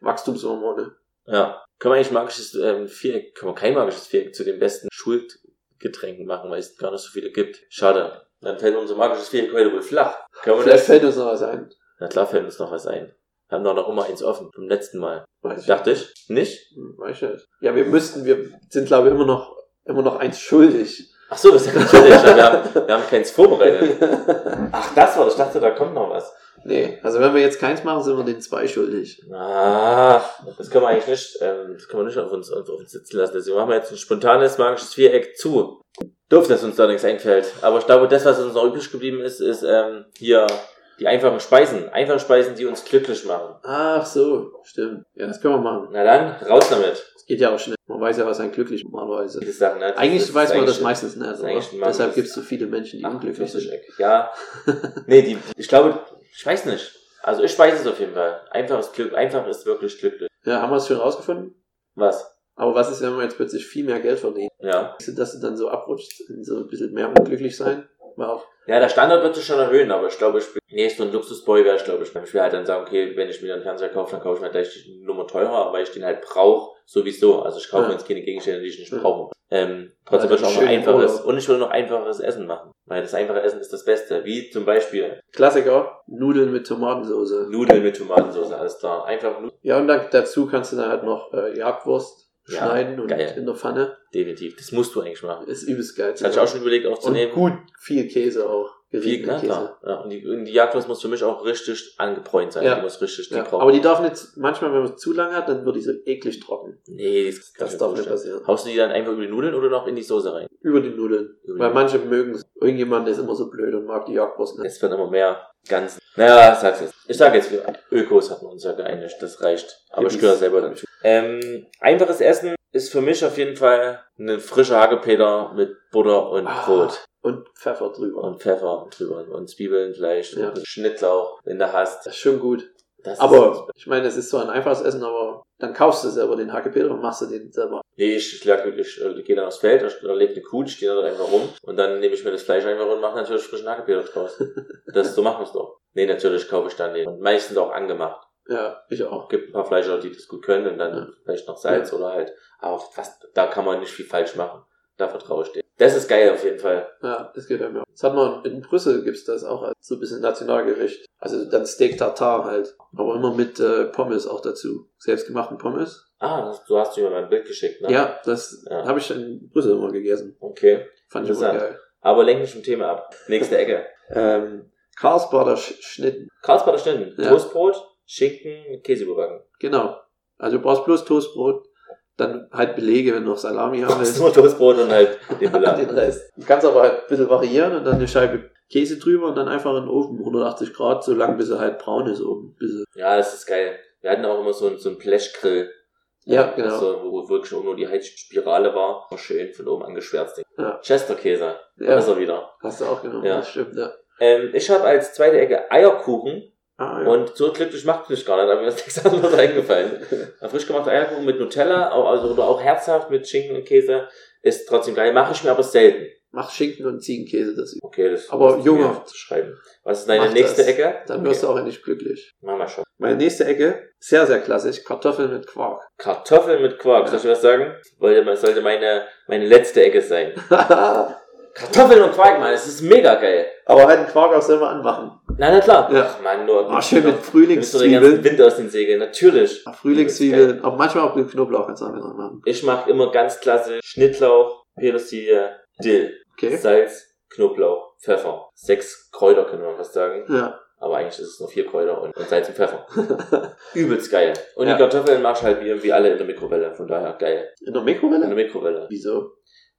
Wachstumshormone. Ja. Können wir eigentlich magisches ähm, Viereck, können wir kein magisches Viereck zu den besten Schulgetränken machen, weil es gar nicht so viele gibt. Schade. Dann fällt unser magisches Viereck heute wohl flach. Können Vielleicht fällt uns noch was ein. Na klar fällt uns noch was ein. Wir haben doch noch immer eins offen. Vom letzten Mal. Weiß ich Dachte ich. Nicht? Hm, Weiß ich nicht. Ja, wir müssten, wir sind glaube ich immer noch, immer noch eins schuldig. Ach so, das ist ja natürlich. wir, haben, wir haben keins vorbereitet. Ach, das war das. Ich dachte, da kommt noch was. nee, also wenn wir jetzt keins machen, sind wir den zwei schuldig. Ach, das können wir eigentlich nicht, ähm, das können wir nicht auf uns, auf uns sitzen lassen. Deswegen machen wir jetzt ein spontanes magisches Viereck zu. Doof, dass uns da nichts einfällt. Aber ich glaube, das, was uns noch übrig geblieben ist, ist ähm, hier die einfachen Speisen. Einfache Speisen, die uns glücklich machen. Ach so, stimmt. Ja, das können wir machen. Na dann, raus damit. Das geht ja auch schnell. Man weiß ja, was ein glücklich normalerweise. Diese Sachen, ne? Das Eigentlich ist weiß man eigentlich das meistens nicht, ist Mann, Deshalb gibt es so viele Menschen, die unglücklich 48 sind. Ja. nee, die, ich glaube, ich weiß nicht. Also ich weiß es auf jeden Fall. Einfach ist Glück, einfach ist wirklich glücklich. Ja, haben wir es schon rausgefunden? Was? Aber was ist, wenn man jetzt plötzlich viel mehr Geld verdient? Ja. Dass du dann so abrutscht, so ein bisschen mehr unglücklich sein? War auch. Ja, der Standard wird sich schon erhöhen, aber ich glaube, ich bin, nee, so ein Luxusboy wäre ich, glaube ich. Ich will halt dann sagen, okay, wenn ich mir einen Fernseher kaufe, dann kaufe ich mir gleich die Nummer teurer, weil ich den halt brauche, sowieso. Also ich kaufe Ja. mir jetzt keine Gegenstände, die ich nicht brauche. Ähm, trotzdem Also würde ich auch noch einfaches, Urlaub. und ich will noch einfaches Essen machen. Weil das einfache Essen ist das Beste. Wie zum Beispiel Klassiker, Nudeln mit Tomatensauce. Nudeln mit Tomatensauce, alles klar. Einfach Nudeln. Ja, und dann dazu kannst du dann halt noch äh, Jagdwurst Ja, schneiden und geil. in der Pfanne. Definitiv. Das musst du eigentlich machen. Ist übelst geil. Das hatte ich auch schon überlegt Und aufzunehmen. gut viel Käse auch. Viel, na klar. Ja, und, die, die Jagdwurst muss für mich auch richtig angebräunt sein. Ja. Die muss richtig Ja, aber die darf nicht, manchmal, wenn man es zu lange hat, dann wird die so eklig trocken. Nee, das, Das darf nicht passieren. Haust du die dann einfach über die Nudeln oder noch in die Soße rein? Über die Nudeln. Über Weil manche mögen es. Irgendjemand ist immer so blöd und mag die Jagdwurst nicht. Es wird immer mehr ganz. Naja, sag's jetzt. Ich sag jetzt, Ökos hatten uns ja geeinigt. Das reicht. Aber ich gehöre selber dazu. Ähm, einfaches Essen ist für mich auf jeden Fall ein frischer Hagepeter mit Butter und Ah. Brot. Und Pfeffer drüber. Und Pfeffer drüber. Und Zwiebeln vielleicht. Ja. Und Schnittlauch, wenn du hast. Das ist schon gut. Das Aber ich meine, es ist so ein einfaches Essen, aber dann kaufst du selber den Hackepeter und machst du den selber. Nee, ich, ich, lag, ich, äh, gehe dann aufs Feld, da legt eine Kuh, stehe da einfach rum und dann nehme ich mir das Fleisch einfach und mache natürlich frischen Hackepeter draus. das, so machen wir es doch. Nee, natürlich kaufe ich dann den. Und meistens auch angemacht. Ja, ich auch. Gibt ein paar Fleischer, die das gut können und dann Ja. vielleicht noch Salz oder halt. Aber fast, da kann man nicht viel falsch machen. Da vertraue ich dir. Das ist geil auf jeden Fall. Ja, das gefällt mir. auch. Das hat man in Brüssel gibt's das auch als so ein bisschen Nationalgericht. Also dann Steak Tartar halt. Aber immer mit äh, Pommes auch dazu. Selbstgemachten Pommes. Ah, das, du hast mir mal ein Bild geschickt, ne? Ja, das Ja. habe ich in Brüssel immer gegessen. Okay. Fand ich immer geil. Aber lenk nicht vom Thema ab. Nächste Ecke. Ähm, Karlsbader Sch Schnitten. Karlsbader Schnitten. Ja. Toastbrot, Schinken, mit Käse überbacken. Genau. Also du brauchst bloß Toastbrot, dann halt Belege, wenn du noch Salami haben willst. nur Toastbrot und halt den Belag. den Rest. Du kannst aber halt ein bisschen variieren und dann eine Scheibe Käse drüber und dann einfach in den Ofen, 180 Grad, so lang bis er halt braun ist oben. Bis Ja, das ist geil. Wir hatten auch immer so einen, so einen Blechgrill. Ja, genau. So, wo wirklich nur die Heizspirale war. War Schön von oben angeschwärzt. Ja. Chesterkäse. ja, Da ist er wieder. hast du auch genommen. Ja. Das stimmt, ja. Ähm, ich habe als zweite Ecke Eierkuchen. Ah, ja. Und so glücklich macht mich gar nicht, aber mir ist nichts anderes eingefallen. Ein frisch gemachter Eierkuchen mit Nutella, also, oder auch herzhaft mit Schinken und Käse, ist trotzdem geil. Mache ich mir aber selten. Mach Schinken und Ziegenkäse dazu. Okay, das Aber Junge. zu schreiben. Was ist deine nächste das. Ecke? Dann wirst du auch endlich glücklich. Machen wir schon. Meine nächste Ecke, sehr, sehr klassisch, Kartoffeln mit Quark. Kartoffeln mit Quark. Ja. Soll ich was sagen? Wollte, sollte meine, meine letzte Ecke sein. Kartoffeln und Quark, Mann, das ist mega geil. aber halt den Quark auch selber anmachen. Na, na klar. Ja. Ach, Mann, nur. Ah, schön mit Nimmst du den ganzen Frühlingszwiebeln. Wind aus den Segeln. Natürlich. Ah, Frühlingszwiebeln, aber manchmal auch mit Knoblauch mit dran machen. Ich mache immer ganz klassisch Schnittlauch, Petersilie, Dill, Okay. Salz, Knoblauch, Pfeffer. Sechs Kräuter können wir fast sagen. Ja. Aber eigentlich ist es nur vier Kräuter und, und Salz und Pfeffer. Übelst geil. Und Ja. die Kartoffeln machst halt wie, wie alle in der Mikrowelle. Von daher geil. In der In der Mikrowelle? Mikrowelle. Wieso?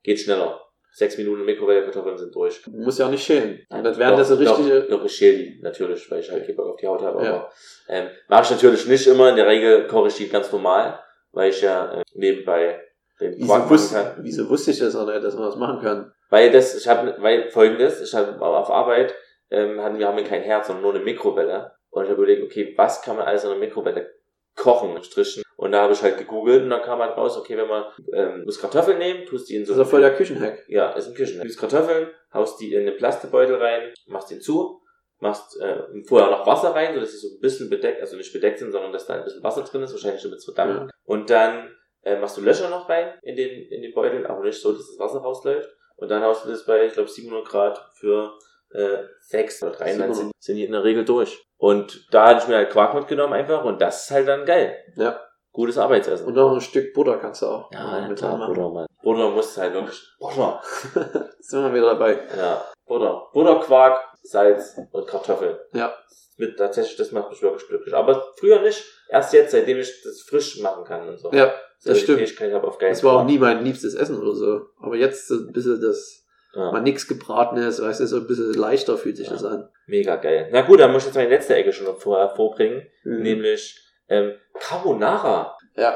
Geht schneller. Sechs Minuten Mikrowelle, Kartoffeln sind durch. Du musst ja auch nicht schälen. Und das wären das so Doch, richtige. Doch, doch, ich schäle die natürlich, weil ich halt Bock auf die Haut habe. Ja. Aber ähm, mache ich natürlich nicht immer. In der Regel koche ich die ganz normal, weil ich ja äh, nebenbei den Quark Wieso, machen wusste, kann. wieso wusste ich das auch nicht, dass man das machen kann? Weil das, ich habe, weil folgendes, ich habe auf Arbeit, ähm, hatten wir haben wir kein Herz, sondern nur eine Mikrowelle. Und ich habe überlegt, okay, was kann man alles in einer Mikrowelle kochen, strichen? Und da habe ich halt gegoogelt und dann kam halt raus, okay, wenn man, ähm, musst Kartoffeln nehmen, tust die in so Das ist doch voll der Küchenhack. ja, ist ein Küchen. Du Kartoffeln, haust die in den Plastebeutel rein, machst den zu, machst äh, vorher noch Wasser rein, sodass sie so ein bisschen bedeckt, also nicht bedeckt sind, sondern dass da ein bisschen Wasser drin ist, wahrscheinlich damit es verdampft. Und dann äh, machst du Löcher noch rein in den, in den Beutel, aber nicht so, dass das Wasser rausläuft. Und dann haust du das bei, ich glaube, 700 Grad für äh, sechs oder drei, dann sind, sind die in der Regel durch. Und da hatte ich mir halt Quark mitgenommen einfach und das ist halt dann geil. Ja. Gutes Arbeitsessen. Und noch ein Stück Butter kannst du auch ja, mit klar. Butter, Mann. Butter muss halt wirklich, Butter. Sind wir wieder dabei. Ja, Butter. Butter, Quark, Salz und Kartoffeln. Ja. Mit tatsächlich, das macht mich wirklich glücklich. Aber früher nicht. Erst jetzt, seitdem ich das frisch machen kann und so. Ja, so das stimmt. Fähigkeit habe auf geil. das war auch nie mein liebstes Essen oder so. Aber jetzt so ein bisschen das, Ja, mal nix gebratenes, weißt du, so ein bisschen leichter fühlt sich Ja. das an. mega geil. Na gut, dann muss ich jetzt meine letzte Ecke schon noch vor, vorbringen. Mhm. Nämlich ähm, Carbonara. Ja,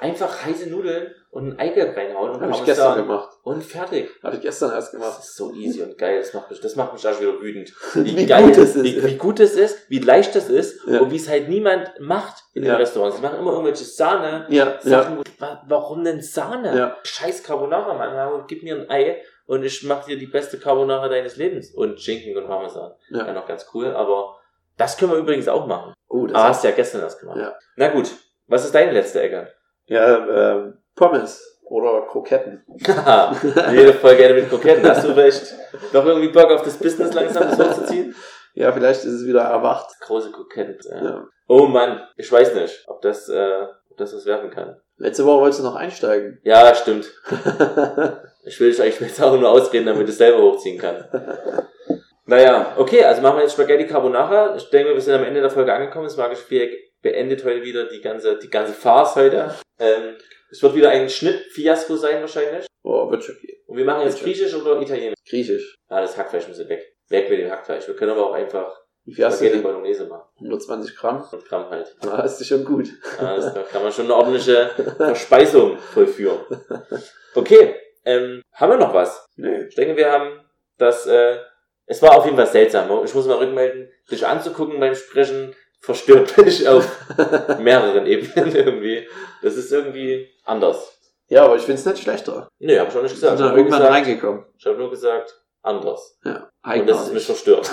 Einfach heiße Nudeln und ein Eigelb reinhauen und habe ich gestern gemacht. Und fertig. Habe ich gestern erst Das gemacht. ist so easy und geil. Das macht mich, das macht mich auch wieder wütend. Wie geil, gut es ist. Wie, wie gut es ist, wie leicht es ist Ja. und wie es halt niemand macht in den Ja. Restaurants. Sie machen immer irgendwelche Sahne, Ja, ja, Sachen, wa- warum denn Sahne? Ja. Scheiß Carbonara, Mann. Gib mir ein Ei und ich mach dir die beste Carbonara deines Lebens. Und Schinken und Parmesan. Ja, ja. noch ganz cool, aber das können wir übrigens auch machen. Oh, das Ah, hast du ja gestern erst gemacht. Ja. Na gut, was ist deine letzte Ecke? Ja, ähm, Pommes oder Kroketten. Haha, Jede voll gerne mit Kroketten. Hast du vielleicht noch irgendwie Bock auf das Business langsam das hochzuziehen? Ja, vielleicht ist es wieder erwacht. Große Kroketten. Ja. Ja. Oh Mann, ich weiß nicht, ob das, äh, ob das was werfen kann. Letzte Woche wolltest du noch einsteigen. Ja, stimmt. Ich will dich eigentlich jetzt auch nur ausreden, damit ich es selber hochziehen kann. Naja, okay, also machen wir jetzt Spaghetti Carbonara. Ich denke, wir sind am Ende der Folge angekommen. Das magische Viereck beendet heute wieder die ganze, die ganze Farce heute. Ähm, es wird wieder ein Schnittfiasko sein wahrscheinlich. oh, wird schon gehen. Und wir machen jetzt griechisch oder italienisch? Griechisch. Ah, das Hackfleisch muss weg. Weg mit dem Hackfleisch. Wir können aber auch einfach Wie viel hast du Spaghetti denn? Bolognese machen. 120 Gramm. Und Gramm halt. Da ist schon gut. Ja, das, da kann man schon eine ordentliche Verspeisung vollführen. Okay, ähm, haben wir noch was? Nee. Ich denke, wir haben das, äh, es war auf jeden Fall seltsam. Ich muss mal rückmelden, dich anzugucken beim Sprechen, verstört bin ich auf mehreren Ebenen irgendwie. Das ist irgendwie anders. Ja, aber ich finde es nicht schlechter. Nee, hab ich auch nicht Ich gesagt. bin Ich da habe nur, irgendwann gesagt- reingekommen. ich hab nur gesagt, anders. Ja, Und das ist mich eigenartig. verstört.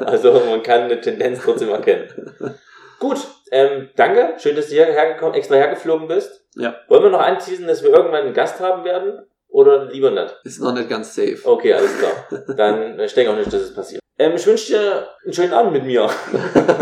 also man kann eine Tendenz trotzdem erkennen. Gut, ähm, danke. Schön, dass du hierher gekommen, extra hergeflogen bist. Ja. Wollen wir noch anteasen, dass wir irgendwann einen Gast haben werden? Oder lieber nicht? Ist noch nicht ganz safe. Okay, alles klar. Dann, äh, ich denke auch nicht, dass es passiert. Ähm, ich wünsche dir einen schönen Abend mit mir.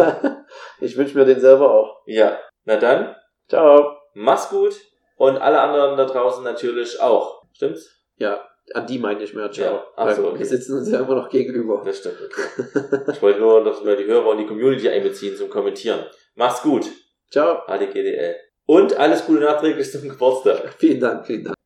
ich wünsche mir den selber auch. Ja, na dann, Ciao. mach's gut. Und alle anderen da draußen natürlich auch. Stimmt's? Ja, an die meine ich mehr. Ciao. Ja, ach so, Weil okay. Wir sitzen uns ja immer noch gegenüber. Das stimmt, okay. Ich wollte nur, dass wir die Hörer und die Community einbeziehen zum Kommentieren. Mach's gut. Ciao. HDGDL. Und alles Gute nachträglich zum Geburtstag. Vielen Dank, vielen Dank.